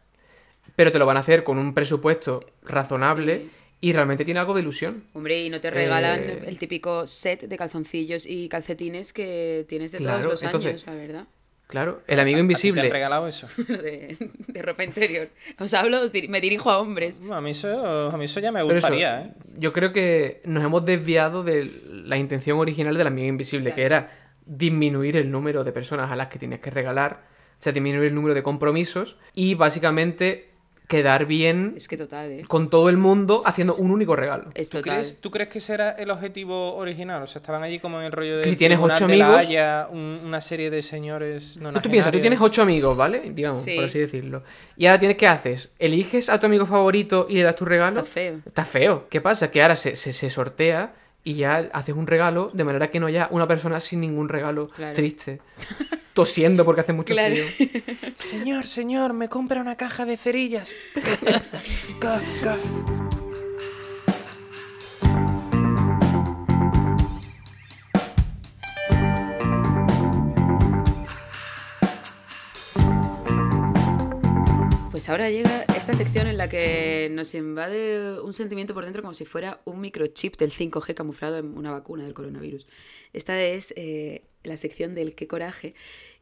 A: pero te lo van a hacer con un presupuesto razonable
B: Sí.
A: Y realmente tiene algo de ilusión.
B: Hombre, y no te regalan
A: Eh,
B: el típico set de calzoncillos y calcetines que tienes de
A: Claro,
B: todos los
A: entonces-
B: años, la verdad.
A: Claro, el amigo
C: ¿a ti te
A: invisible...
C: han regalado eso? [LAUGHS]
B: De, de ropa interior. Os hablo, os dir- me dirijo a hombres.
C: A, mí eso, a mí eso ya me
A: eso,
C: gustaría, ¿eh?
A: Yo creo que nos hemos desviado de la intención original del amigo invisible, que era disminuir el número de personas a las que tienes que regalar, o sea, disminuir el número de compromisos y básicamente quedar bien
B: Es que total, ¿eh?
A: con todo el mundo haciendo un único regalo.
B: Es
C: ¿Tú crees, ¿Tú crees que ese era el objetivo original? O sea, estaban allí como en el rollo de.
A: Que si tienes ocho amigos-
C: Haya, un- una serie de señores.
A: Tú, tú piensas, tú tienes ocho amigos, ¿vale? Digamos,
B: Sí.
A: por así decirlo. Y ahora tienes, ¿qué haces? ¿Eliges a tu amigo favorito y le das tu regalo?
B: Está feo.
A: Está feo. ¿Qué pasa? Que ahora se, se, se sortea y ya haces un regalo de manera que no haya una persona sin ningún regalo
B: Claro.
A: triste, tosiendo porque hace mucho
B: Claro.
A: frío.
C: Señor, señor, me compra una caja de cerillas. [LAUGHS] Gaf, gaf.
B: Pues ahora llega esta sección en la que nos invade un sentimiento por dentro como si fuera un microchip del 5G camuflado en una vacuna del coronavirus. Esta es eh, la sección del qué coraje.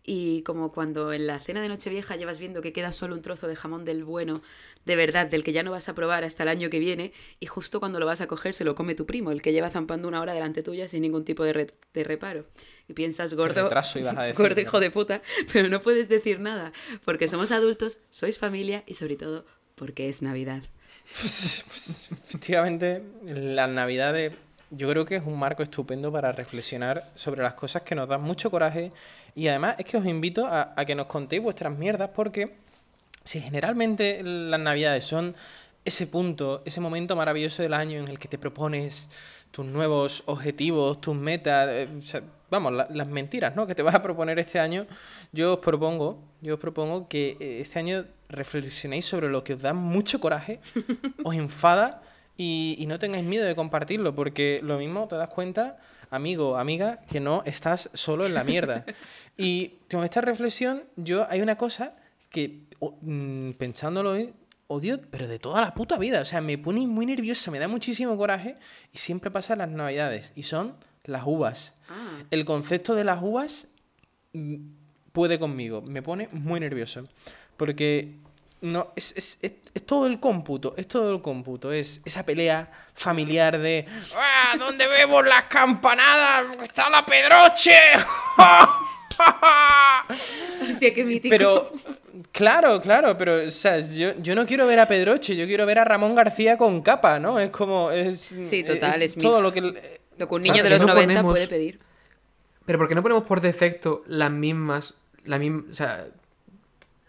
B: Y como cuando en la cena de Nochevieja llevas viendo que queda solo un trozo de jamón del bueno, de verdad, del que ya no vas a probar hasta el año que viene, y justo cuando lo vas a coger se lo come tu primo, el que lleva zampando una hora delante tuya sin ningún tipo de, re- de reparo. Y piensas, gordo,
C: retraso ibas a [LAUGHS] decir,
B: gordo hijo de puta, pero no puedes decir nada, porque somos adultos, sois familia y sobre todo porque es Navidad.
C: Efectivamente, las navidades yo creo que es un marco estupendo para reflexionar sobre las cosas que nos dan mucho coraje y además es que os invito a, a que nos contéis vuestras mierdas porque si generalmente las navidades son ese punto, ese momento maravilloso del año en el que te propones tus nuevos objetivos, tus metas, eh, o sea, vamos, la- las mentiras, ¿no? Que te vas a proponer este año, yo os propongo, yo os propongo que eh, este año reflexionéis sobre lo que os da mucho coraje, [LAUGHS] os enfada y, y no tengáis miedo de compartirlo, porque lo mismo te das cuenta, amigo, amiga, que no estás solo en la mierda. [LAUGHS] Y con esta reflexión, yo hay una cosa que mm, pensándolo hoy, odio, pero de toda la puta vida. O sea, me pone muy nervioso, me da muchísimo coraje y siempre pasa las navidades. Y son las uvas.
B: Ah.
C: El concepto de las uvas mm, puede conmigo, me pone muy nervioso. Porque no, es, es- es- es todo el cómputo, es todo el cómputo. Es esa pelea familiar de ¡Ah! ¿Dónde vemos las campanadas? ¡Está la Pedroche! [LAUGHS]
B: Hostia, qué mítico.
C: Pero, claro, claro, pero o sea, yo, yo no quiero ver a Pedroche, yo quiero ver a Ramón García con capa, ¿no? Es como. Es,
B: Sí, total,
C: eh,
B: es mi-
C: todo lo que.
B: Lo que un niño
A: Claro,
B: de los
A: no
B: 90
A: ponemos-
B: puede pedir.
A: Pero ¿por qué no ponemos por defecto las mismas, la misma, o sea,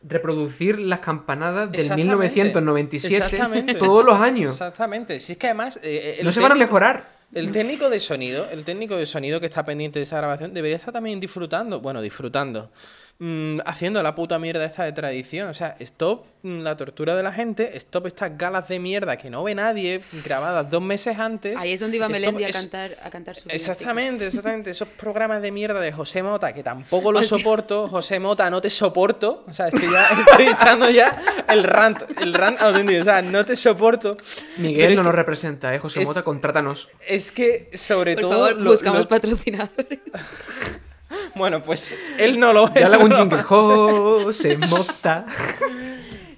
A: reproducir las campanadas del
C: Exactamente,
A: 1997
C: exactamente. [LAUGHS]
A: todos los años?
C: Exactamente. Si es que además. eh, el
A: No se van a mejorar.
C: El técnico de sonido, el técnico de sonido que está pendiente de esa grabación, debería estar también disfrutando, bueno, disfrutando, mm, haciendo la puta mierda esta de tradición. O sea, stop mm, la tortura de la gente, stop estas galas de mierda que no ve nadie, grabadas dos meses antes.
B: Ahí es donde iba
C: stop
B: Melendi a
C: es-
B: cantar, a cantar su.
C: Exactamente, exactamente. Esos programas de mierda de José Mota que tampoco lo [LAUGHS] soporto. José Mota, no te soporto. O sea, estoy, ya, estoy echando ya el rant, el rant auténtico. O sea, no te soporto.
A: Miguel no nos representa, ¿eh? José
C: es-
A: Mota, contrátanos.
C: Es que, sobre
B: Por
C: todo.
B: favor,
C: lo-
B: buscamos
C: lo-
B: patrocinadores. [LAUGHS] [LAUGHS]
C: Bueno, pues él no lo
A: Ya hago un jingle. José Mota.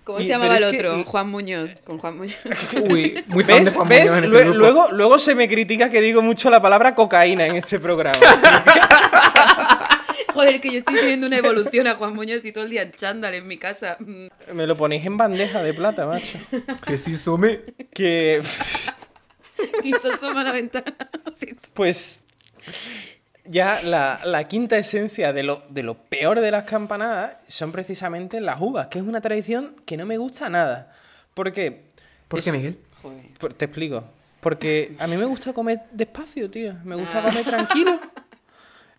B: ¿Cómo
C: Y-
B: se llamaba el
C: que-
B: otro? Juan Muñoz. Con Juan Muñoz. [LAUGHS]
A: Uy, muy fan de
C: ¿Ves?
A: Juan
C: ¿Ves?
A: Muñoz en este
C: Lue-
A: grupo.
C: luego, luego se me critica que digo mucho la palabra cocaína en este programa. [LAUGHS]
B: Joder, que yo estoy teniendo una evolución a Juan Muñoz y todo el día en chándal en mi casa. Mm,
C: me lo ponéis en bandeja de plata, macho.
A: Que sí, sume.
C: Que.
B: Quiso asoma a la ventana.
C: Pues ya la, la quinta esencia de lo, de lo peor de las campanadas son precisamente las uvas, que es una tradición que no me gusta nada. Porque...
A: ¿Por qué, Miguel?
B: Joder.
C: Te explico. Porque a mí me gusta comer despacio, tío. Me gusta
B: Ah.
C: comer tranquilo.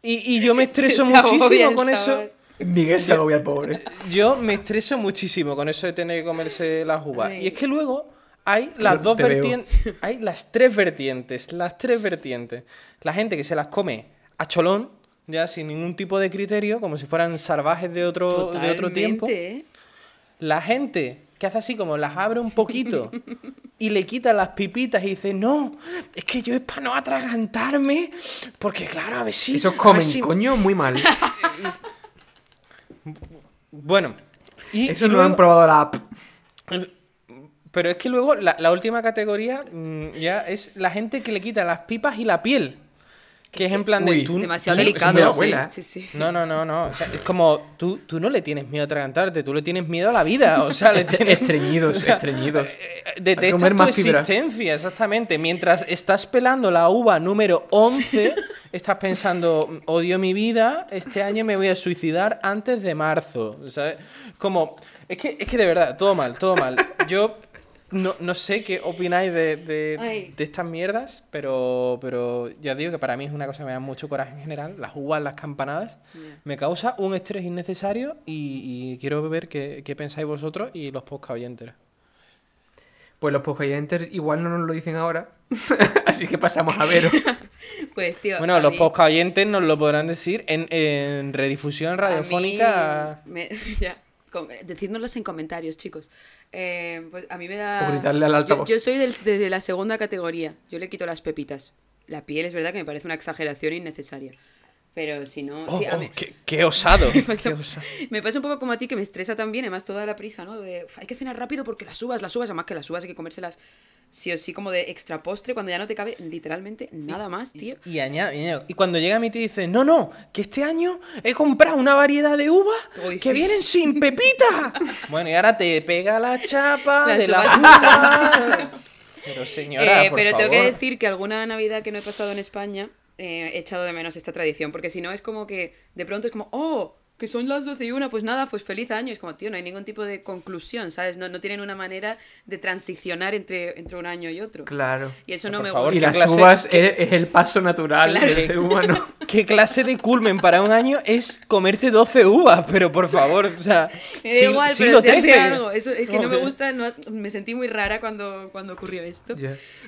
C: Y, y yo me [LAUGHS] estreso muchísimo con eso.
A: Miguel se agobia el pobre.
C: Yo me estreso muchísimo con eso de tener que comerse las uvas.
B: Ay.
C: Y es que luego hay las dos vertientes, hay las tres vertientes, las tres vertientes. La gente que se las come a cholón, ya sin ningún tipo de criterio, como si fueran salvajes de otro, de otro tiempo. La gente que hace así como las abre un poquito y le quita las pipitas y dice, no, es que yo es para no atragantarme, porque claro, a ver si...
A: Esos
C: a
A: comen,
C: si-".
A: coño, muy mal. [LAUGHS]
C: Bueno. Y,
A: Eso
C: y
A: no
C: luego-
A: han probado la app.
C: Pero es que luego la, la última categoría mm, ya es la gente que le quita las pipas y la piel. Que es en plan de
A: Uy,
C: tú.
B: Demasiado
A: es
B: delicado. sí.
A: abuela, ¿eh?
B: Sí, sí, sí.
C: No, no, no, no. O sea, es como tú, tú no le tienes miedo a atragantarte, tú le tienes miedo a la vida. O sea, le tienes.
A: Estreñidos, [LAUGHS]
C: o sea,
A: estreñidos.
C: eh,
A: que
C: Detestas tu
A: más fibra.
C: existencia, exactamente. Mientras estás pelando la uva número 11, [LAUGHS] estás pensando, odio mi vida, este año me voy a suicidar antes de marzo. ¿sabes? Como, es que, es que de verdad, todo mal, todo mal. Yo no, no sé qué opináis de, de- estas mierdas, pero, pero ya digo que para mí es una cosa que me da mucho coraje en general. Las uvas, las campanadas, me causa un estrés innecesario y, y quiero ver qué, qué pensáis vosotros y los podcast oyentes.
A: Pues los podcast igual no nos lo dicen ahora. [LAUGHS] Así que pasamos a ver. [LAUGHS]
B: Pues, tío.
C: Bueno, los
B: mí-
C: podcast oyentes nos lo podrán decir en, en redifusión
B: a
C: radiofónica.
B: mí me- [LAUGHS] ya, decídnoslas en comentarios, chicos. Eh, pues a mí me da.
A: O gritarle al
B: yo,
A: altavoz.
B: yo soy del- de la segunda categoría. Yo le quito las pepitas. La piel es verdad que me parece una exageración innecesaria. Pero si no.
C: Oh,
B: sí,
C: oh, qué, qué osado. [LAUGHS]
B: Me
C: qué
B: pasa,
C: osado.
B: me pasa un poco como a ti que me estresa también, además toda la prisa, ¿no? De, "Uf, hay que cenar rápido porque las uvas, las uvas, además que las uvas hay que comérselas sí o sí como de extra postre cuando ya no te cabe literalmente nada más, tío.
C: Y, añado, y cuando llega mi tío dice, no, no, que este año he comprado una variedad de uvas
B: Uy,
C: que
B: sí.
C: vienen sin [LAUGHS] pepita. bueno, y ahora te pega la chapa de la uva. Pero señora,
B: Eh,
C: por
B: pero tengo que decir que alguna Navidad que no he pasado en España eh, he echado de menos esta tradición, porque si no es como que de pronto es como, oh, que son las 12 y una, pues nada, pues feliz año. Es como, tío, no hay ningún tipo de conclusión, ¿sabes? No, no tienen una manera de transicionar entre, entre un año y otro.
A: Claro.
B: Y eso no
C: Por
B: me
C: favor,
A: Y
B: gusta.
C: ¿qué
A: las
C: clase-
A: uvas es, es el paso natural
B: Claro.
A: del ser humano. [LAUGHS]
C: ¿Qué clase de culmen para un año es comerte 12 uvas? Pero por favor, o sea,
B: Me da igual, pero se hace algo. Eso es que no me gusta, no- me sentí muy rara cuando, cuando ocurrió esto.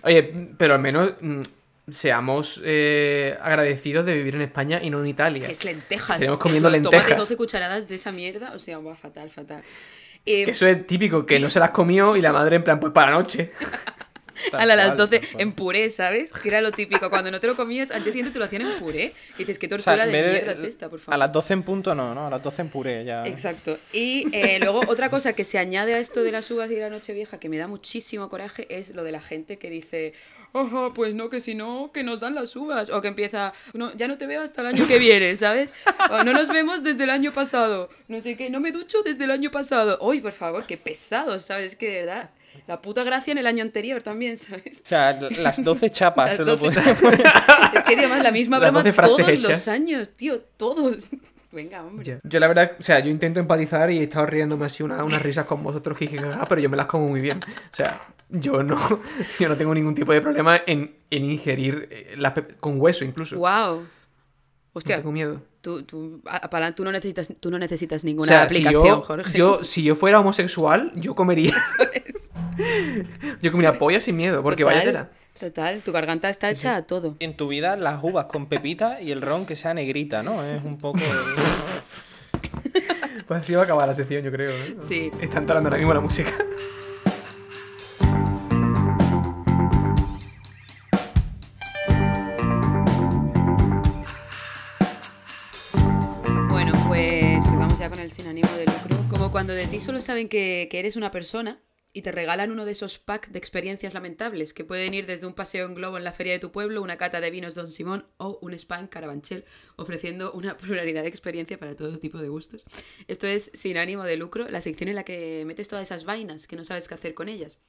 A: Oye, pero al menos mm, seamos eh, agradecidos de vivir en España y no en Italia.
B: Que es lentejas.
A: Seguimos comiendo
B: Eso,
A: lentejas.
B: 12 cucharadas de esa mierda. O sea, va fatal, fatal. Eh,
A: Que eso es típico, que no se las comió y la madre en plan, pues para la noche. [LAUGHS]
C: Tal
B: a la- las
C: cual,
B: 12
C: tal cual.
B: en puré, ¿sabes? Que era lo típico. Cuando no te lo comías, al día siguiente te lo hacían en puré. Y dices, ¿qué
C: O sea,
B: tortura de mierda es esta, por favor?
C: A las 12 en punto no, ¿no? A las 12 en puré ya.
B: Exacto. Y eh, luego otra cosa que se añade a esto de las uvas y de la noche vieja que me da muchísimo coraje es lo de la gente que dice, ojo, pues no, que si no, que nos dan las uvas. O que empieza, no, ya no te veo hasta el año que viene, ¿sabes? O no nos vemos desde el año pasado. No sé qué, no me ducho desde el año pasado. Uy, por favor, qué pesado, ¿sabes? Es que de verdad, la puta gracia en el año anterior también, ¿sabes?
C: O sea, las 12 chapas
B: Las
C: lo
B: 12
C: podemos poner.
B: Es que además la misma
A: Las
B: broma
A: 12 frases
B: todos los años, tío, todos. Venga, hombre.
A: Yo la verdad, o sea, yo intento empatizar y he estado riéndome así una- unas risas con vosotros, jijijaja, pero yo me las como muy bien. O sea, yo no, [LAUGHS] yo no tengo ningún tipo de problema en, en ingerir eh, las con hueso incluso.
B: Wow.
A: No
B: Hostia,
A: tengo miedo.
B: Tú, tú, para- tú no necesitas, tú no necesitas
A: O
B: ninguna
A: si
B: aplicación,
A: yo,
B: Jorge.
A: yo, si yo fuera homosexual, yo comería. [LAUGHS] yo comería polla sin miedo, porque vaya
B: Total,
A: tela.
B: Total, tu garganta está hecha a todo.
C: En tu vida, las uvas con pepita y el ron que sea negrita, ¿no? Es un poco. [LAUGHS]
A: Pues así va a acabar la sección, yo creo. ¿eh?
B: Sí.
A: Está entrando ahora mismo la música.
B: Bueno, pues, pues vamos ya con el sin ánimo de lucro. Como cuando de ti solo saben que, que eres una persona y te regalan uno de esos packs de experiencias lamentables que pueden ir desde un paseo en globo en la feria de tu pueblo, una cata de vinos Don Simón o un spa en Carabanchel, ofreciendo una [LAUGHS] pluralidad de experiencia para todo tipo de gustos. Esto es sin ánimo de lucro, la sección en la que metes todas esas vainas que no sabes qué hacer con ellas.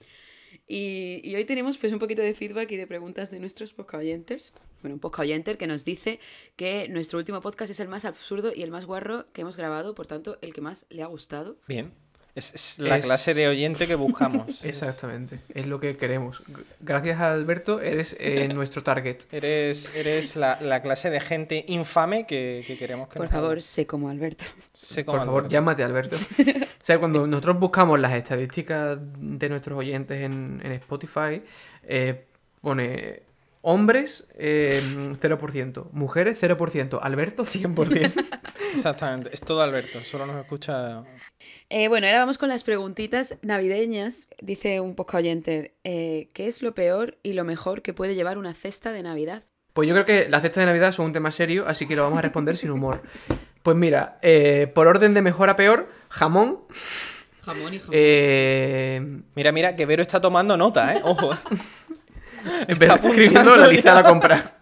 B: Y, y hoy tenemos pues un poquito de feedback y de preguntas de nuestros podcast oyentes. Bueno, un podcast que nos dice que nuestro último podcast es el más absurdo y el más guarro que hemos grabado, por tanto, el que más le ha gustado.
C: Bien. Es, es la
A: Es-
C: clase de oyente que buscamos. [LAUGHS]
A: Exactamente, es lo que queremos. Gracias a Alberto, eres eh, [LAUGHS] nuestro target.
C: Eres, eres la, la clase de gente infame que, que queremos que
B: Por
C: nos
B: favor, sé como Alberto.
C: Sé como
A: Por favor,
C: Alberto.
A: llámate Alberto. O sea, cuando [LAUGHS] nosotros buscamos las estadísticas de nuestros oyentes en, en Spotify, eh, pone hombres eh, 0%, mujeres 0%, Alberto 100%. [LAUGHS]
C: Exactamente. Es todo Alberto. Solo nos escucha.
B: Eh, bueno, ahora vamos con las preguntitas navideñas. Dice un podcast oyenter, eh, ¿qué es lo peor y lo mejor que puede llevar una cesta de Navidad?
A: Pues yo creo que las cestas de Navidad son un tema serio, así que lo vamos a responder sin humor. Pues mira, eh, por orden de mejor a peor, jamón.
B: Jamón y jamón.
A: Eh,
C: Mira, mira, que Vero está tomando nota, ¿eh? Ojo. [LAUGHS] [LAUGHS]
A: Está escribiendo la lista de la compra. [LAUGHS]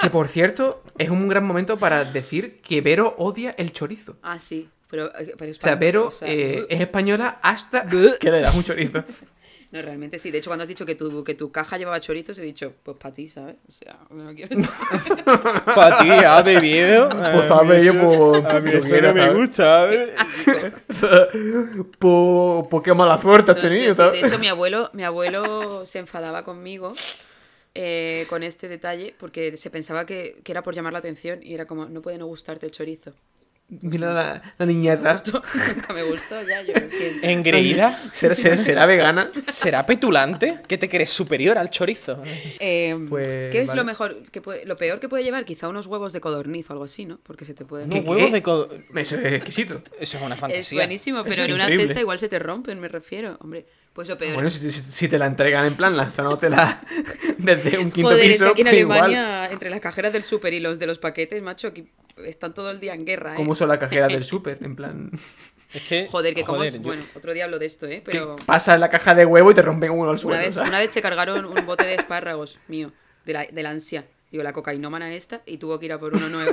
A: Que por cierto, es un gran momento para decir que Vero odia el chorizo.
B: Ah, sí. Pero, eh, pero
A: O sea, Vero
B: o sea,
A: eh, es española hasta [LAUGHS] que le das un chorizo.
B: No, realmente sí. De hecho, cuando has dicho que tu, que tu caja llevaba chorizos, he dicho, pues para ti, ¿sabes? O sea, no quiero saber. [LAUGHS]
C: Para ti, ha bebido.
A: Pues a ver, yo, pues,
C: A mí eso no me gusta, ¿sabes?
A: Pues, qué mala suerte has tenido, ¿sabes?
B: de hecho, mi abuelo, mi abuelo se enfadaba conmigo eh, con este detalle porque se pensaba que, que era por llamar la atención y era como, no puede no gustarte el chorizo.
A: Mira la, la niñata. [LAUGHS]
B: nunca me gustó, ya, yo lo siento.
C: Engreída.
A: ¿Será, será, será vegana?
C: ¿Será petulante? ¿Que te crees superior al chorizo?
B: Eh,
A: Pues,
B: ¿Qué es
A: vale.
B: lo mejor que puede, lo peor que puede llevar? Quizá unos huevos de codorniz o algo así, ¿no? Porque se te pueden.
A: ¿Qué,
C: huevos
A: qué?
C: de co-
A: Eso es exquisito.
C: Eso es una
B: Es
C: fantasía.
B: buenísimo, pero en una
A: increíble.
B: cesta igual se te rompen, me refiero. Hombre, pues lo peor.
A: Bueno, si, si- si te la entregan en plan lanzándotela [LAUGHS] desde un quinto
B: Joder, es
A: piso,
B: que aquí en
A: igual.
B: Alemania, entre las cajeras del súper y los de los paquetes, macho, aquí están todo el día en guerra, ¿eh?
A: ¿Cómo son las cajeras del [LAUGHS] súper? En plan,
C: Es que.
B: Joder, que como
C: yo-
B: Bueno, otro día hablo de esto, ¿eh? Pero
A: pasas la caja de huevo y te rompen uno al
B: una
A: suelo.
B: una vez se cargaron un bote de [LAUGHS] espárragos mío, de la, de la ansia. Digo, la cocainómana esta, y tuvo que ir a por uno nuevo.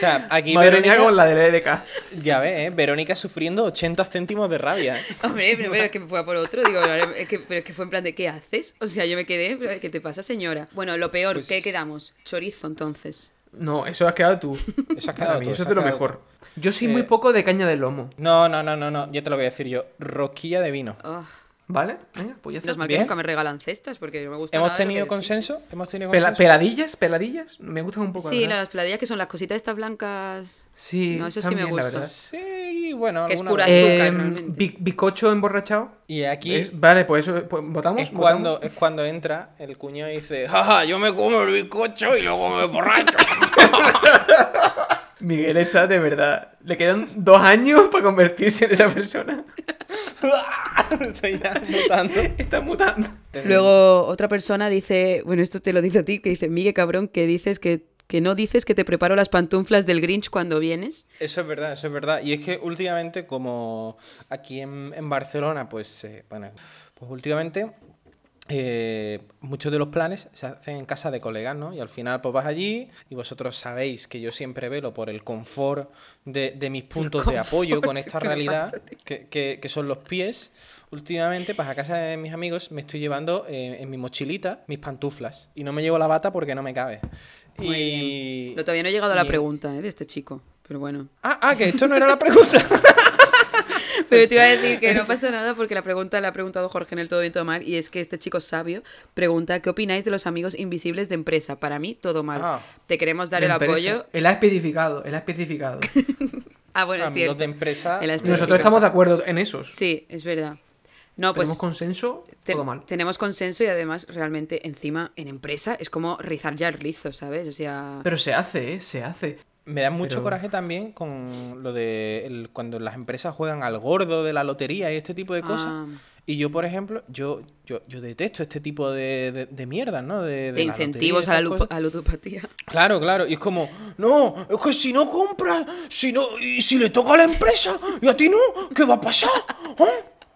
C: O sea, aquí
A: Madre
C: Verónica.
A: mía con la del EDK.
C: Ya ves, ¿eh? Verónica sufriendo 80 céntimos de rabia. ¿eh?
B: Hombre, pero, pero es que fue a por otro, digo, ahora es que, pero es que fue en plan de, ¿qué haces? O sea, yo me quedé, pero ¿qué te pasa, señora? Bueno, lo peor,
C: Pues-
B: ¿qué quedamos? Chorizo, entonces.
A: No, eso has quedado tú.
C: Eso has quedado
A: mí,
C: tú,
A: eso es de lo mejor. Yo soy
C: Eh,
A: muy poco de caña de lomo.
C: No, no, no, no, no. Ya te lo voy a decir yo. Rosquilla de vino.
B: Oh,
A: ¿Vale? Venga, pues ya está.
B: menos mal que nunca me regalan cestas, porque no me gusta
C: ¿Hemos
B: nada
C: tenido consenso? ¿Hemos tenido consenso?
A: peladillas, peladillas, me gustan un poco.
B: Sí, las peladillas que son las cositas estas blancas.
A: Sí,
B: No, eso sí me
A: también, la
B: gusta.
A: verdad.
C: Sí, bueno,
B: Que es pura
C: vez.
B: azúcar,
A: Eh,
B: realmente.
A: bi- bizcocho emborrachado.
C: Y aquí
A: Es- vale, pues eso, pues, ¿votamos?
C: es cuando,
A: ¿Votamos?
C: es cuando entra el cuñado y dice, jaja, yo me como el bizcocho y luego me borracho. [LAUGHS]
A: Miguel está de verdad. Le quedan dos años para convertirse en esa persona. [LAUGHS]
C: Estoy ya mutando.
A: Está mutando.
B: Luego otra persona dice, bueno, esto te lo dice a ti, que dice, Miguel cabrón, que dices que, que no dices que te preparo las pantuflas del Grinch cuando vienes.
C: Eso es verdad, eso es verdad. Y es que últimamente, como aquí en, en Barcelona, pues, eh, bueno, pues últimamente eh, muchos de los planes se hacen en casa de colegas, ¿no? Y al final, pues vas allí y vosotros sabéis que yo siempre velo por el confort de, de mis puntos de apoyo con esta realidad, que, que- que son los pies. Últimamente, pues a casa de mis amigos me estoy llevando eh, en mi mochilita mis pantuflas. Y no me llevo la bata porque no me cabe.
B: Muy
C: y...
B: bien. Pero todavía no he llegado a la pregunta ¿eh? de este chico, pero bueno.
C: Ah, ah, que esto no era la pregunta. [LAUGHS]
B: Pero te iba a [LAUGHS] decir que no pasa nada porque la pregunta la ha preguntado Jorge en el Todo Bien Todo Mal y es que este chico sabio pregunta ¿qué opináis de los amigos invisibles de empresa? Para mí, todo mal.
C: Ah.
B: Te queremos dar el
A: empresa.
B: apoyo.
A: Él ha especificado, él ha especificado. [LAUGHS]
B: Ah, bueno, es
C: Amigos
B: cierto.
C: de empresa.
A: Nosotros estamos de acuerdo en esos.
B: Sí, es verdad. No, pues
A: Tenemos consenso,
B: te-
A: todo mal.
B: tenemos consenso y además realmente encima en empresa es como rizar ya el rizo, ¿sabes? O sea...
A: Pero se hace, ¿eh? Se hace.
C: Me da mucho
A: Pero-
C: coraje también con lo de el- cuando las empresas juegan al gordo de la lotería y este tipo de cosas.
B: Ah.
C: Y yo, por ejemplo, yo, yo, yo detesto este tipo de, de, de mierdas, ¿no? De, de
B: de
C: la lotería y
B: incentivos a la, lupo- ludopatía.
C: Claro, claro. Y es como, no, es que si no compras, si no, y si le toca a la empresa y a ti no, ¿qué va a pasar? ¿Ah?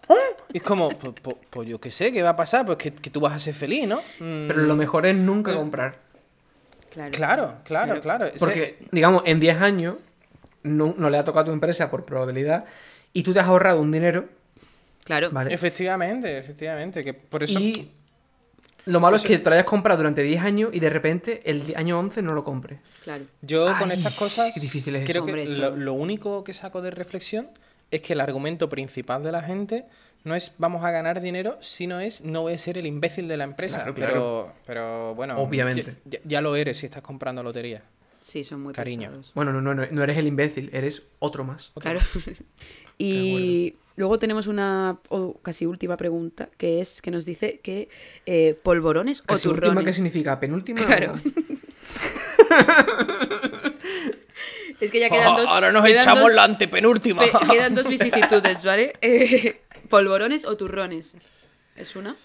C: ¿Ah? Y es como, pues, yo qué sé, ¿qué va a pasar? Pues que, que tú vas a ser feliz, ¿no? Mm,
A: Pero lo mejor es nunca comprar.
B: Claro.
C: Claro, claro,
A: Porque, digamos, en 10 años no, no le ha tocado a tu empresa por probabilidad y tú te has ahorrado un dinero,
B: Claro.
A: ¿vale?
C: Efectivamente, efectivamente. Que por eso.
A: Y lo malo
C: Eso-
A: es que te lo hayas comprado durante 10 años y de repente el año 11 no lo compres.
B: Claro.
C: Yo con estas cosas
A: qué difícil es
C: creo
B: eso.
C: que
B: Hombre, eso.
C: lo, lo único que saco de reflexión es que el argumento principal de la gente no es vamos a ganar dinero, sino es no voy a ser el imbécil de la empresa.
A: Claro,
C: pero,
A: claro.
C: pero bueno,
A: Obviamente.
C: Ya, lo eres si estás comprando lotería.
B: Sí, son muy
C: Cariño.
B: pesados.
A: Bueno, no, no, no, no eres el imbécil, eres otro más.
B: Claro. [LAUGHS] y luego tenemos una casi última pregunta que es que nos dice que eh, polvorones o turrones.
A: última, ¿qué significa? ¿Penúltima?
B: Claro. [LAUGHS] Es que ya quedan dos.
C: Ah, Ahora nos
B: quedan
C: echamos
B: dos-
C: la antepenúltima.
B: pe- quedan dos vicisitudes, ¿vale? [LAUGHS] Eh, polvorones o turrones. ¿Es una?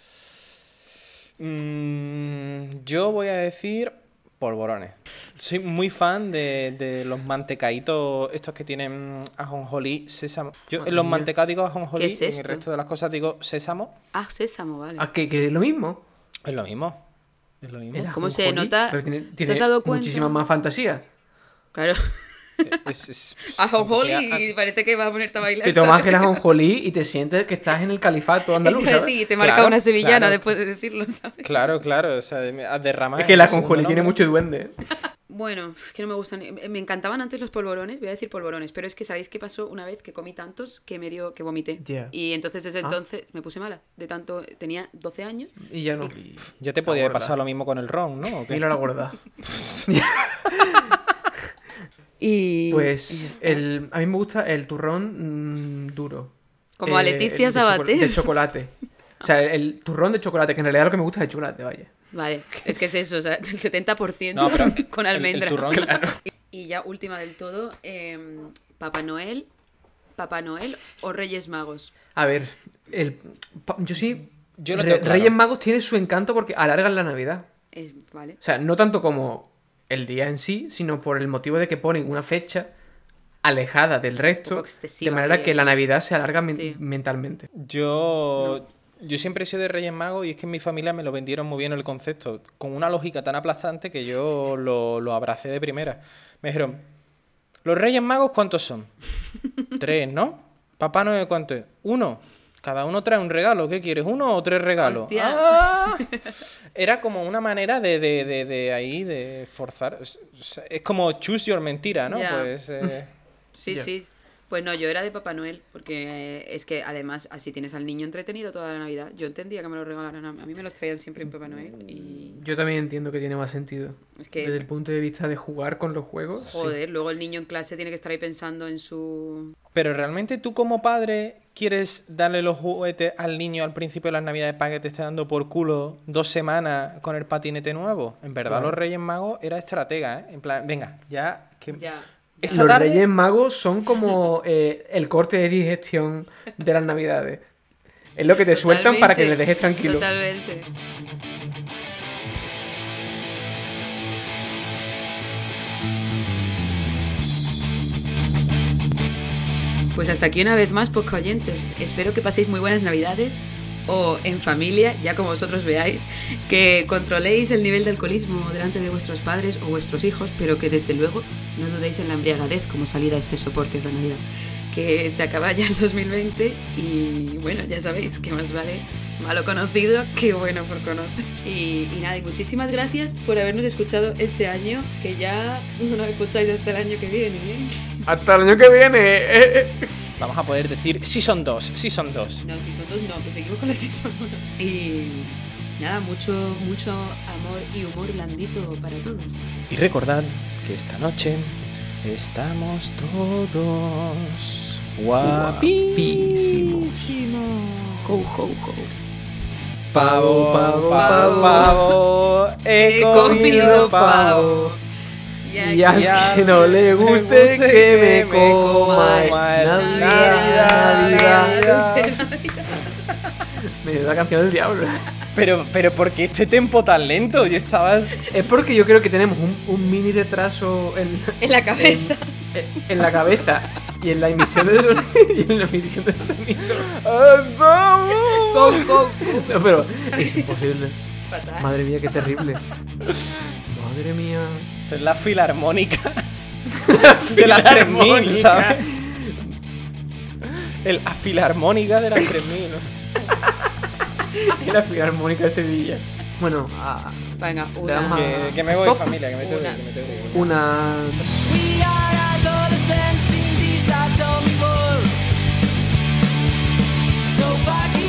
C: Mm, yo voy a decir polvorones. Soy muy fan de, de los mantecaditos estos que tienen ajonjolí, sésamo. Yo
A: Madre
C: en los
A: mía.
C: mantecaditos ajonjolí,
B: ¿Qué es
C: en el
B: esto?
C: resto de las cosas digo sésamo.
B: Ah, sésamo, vale.
A: ¿A qué? ¿Que es lo mismo?
C: Es lo mismo. Es lo mismo.
B: ¿Cómo se
A: ajonjolí,
B: nota?
A: pero tiene,
B: ¿Te
A: tiene
B: has dado cuenta?
A: muchísima más fantasía.
B: Claro.
C: Es, es-
B: A Holly
C: fantasía-
B: y parece que va a ponerte a bailar.
A: Te tomas
B: ¿sabes?
A: el ajonjolí y te sientes que estás en el califato andaluz, ¿sabes?
B: ti, te marca
C: Claro,
B: una sevillana
C: claro.
B: después de decirlo, ¿sabes?
C: Claro, claro, o sea, a derramar.
A: Es que el ajonjolí tiene mucho duende.
B: Bueno, es que no me gustan. eh, Me encantaban antes los polvorones, voy a decir polvorones, pero es que sabéis qué pasó una vez que comí tantos que me dio que vomité.
A: Ya.
B: Y entonces desde
A: Ah.
B: entonces me puse mala. De tanto, tenía 12 años.
A: Y ya no.
C: Ya te podía haber pasado lo mismo con el ron, ¿no?
A: Mira la gorda. [LAUGHS]
B: Y.
A: Pues el, a mí me gusta el turrón mm, duro.
B: Como a
A: Eh,
B: Leticia
A: el de choco-
B: Sabater.
A: De chocolate. O sea, el, el turrón de chocolate, que en realidad lo que me gusta es el chocolate, vaya.
B: Vale, es que es eso, o sea, el 70%
C: No, pero [LAUGHS]
B: con
C: el- el
B: almendra. Y, y ya última del todo, em, Papá Noel, Papá Noel o Reyes Magos.
A: A ver, el, yo sí.
C: Yo lo
A: Re-
C: tengo claro.
A: Reyes Magos tiene su encanto porque alargan la Navidad.
B: Es, vale.
A: O sea, no tanto como el día en sí, sino por el motivo de que ponen una fecha alejada del resto, de manera que la. Navidad se alarga men-
B: Sí.
A: mentalmente.
C: Yo, yo siempre he sido de Reyes Magos y es que en mi familia me lo vendieron muy bien el concepto, con una lógica tan aplastante que yo lo, lo abracé de primera. Me dijeron, ¿los Reyes Magos cuántos son? [LAUGHS] Tres, ¿no? Papá Noel, ¿cuánto es? Uno. Cada uno trae un regalo. ¿Qué quieres? ¿Uno o tres regalos?
B: Hostia.
C: ¡Ah! [LAUGHS] Era como una manera de, de, de, de ahí, de forzar. Es, es como choose your mentira, ¿no? Pues... eh, [LAUGHS]
B: Sí, sí. Pues no, yo era de Papá Noel, porque eh, es que además así tienes al niño entretenido toda la Navidad. Yo entendía que me lo regalaran, a a mí me los traían siempre en Papá Noel y
A: Yo también entiendo que tiene más sentido.
B: es que,
A: Desde el punto de vista de jugar con los juegos. sí.
B: joder, luego el niño en clase tiene que estar ahí pensando en su...
C: Pero realmente tú como padre quieres darle los juguetes al niño al principio de las navidades para que te esté dando por culo dos semanas con el patinete nuevo. En verdad
A: Claro.
C: los Reyes Magos era estratega, ¿eh? En plan, venga, ya... Que...
B: Ya.
C: Esta
A: Los
C: tarde...
A: Reyes Magos son como eh, el corte de digestión de las Navidades. Es lo que te sueltan para que les dejes tranquilo.
B: Totalmente. Pues hasta aquí una vez más, Poco Oyentes. Espero que paséis muy buenas Navidades o en familia, ya como vosotros veáis, que controléis el nivel de alcoholismo delante de vuestros padres o vuestros hijos, pero que desde luego no dudéis en la embriagadez como salida a este sopor que es la Navidad. Que se acaba ya el 2020 y bueno, ya sabéis que más vale malo conocido que bueno por conocer. Y, y nada, y muchísimas gracias por habernos escuchado este año, que ya no nos escucháis hasta el año que viene. ¿eh?
A: Hasta el año que viene. eh, eh.
C: Vamos a poder decir, sí son dos, sí son dos.
B: No, si son dos no, que seguimos con la season uno. Y nada, mucho, mucho amor y humor blandito para todos.
C: Y recordad que esta noche estamos todos guapísimos.
A: Ho, ho, ho. Pavo, pavo,
C: pavo,
A: pavo. [LAUGHS]
C: he comido pavo.
A: Y al que no le guste, que me coma Navidad, Navidad. [LAUGHS] Me dio la canción del diablo.
C: Pero, pero ¿por qué este tempo tan lento? Yo estaba...
A: Es porque yo creo que tenemos un, un mini retraso en,
B: En la cabeza.
A: en, en la cabeza y en la emisión de sonido. [LAUGHS] Y en la emisión de sonido.
B: Go, go, go.
A: No, pero es imposible.
B: Fatal.
A: Madre mía, qué terrible. Madre mía.
C: Es la filarmónica [LAUGHS] de las 3000,
A: Filarmónica.
C: ¿sabes? El, la filarmónica de las 3000. ¿no?
A: Y [LAUGHS] la Filarmónica de Sevilla. Bueno, a-
B: Venga, una.
C: Que, que me voy,
A: Stop.
C: familia, que me tengo que ir,
B: Una.
C: que me tengo que ir.
A: una
D: are dancing this atom world. So fucking.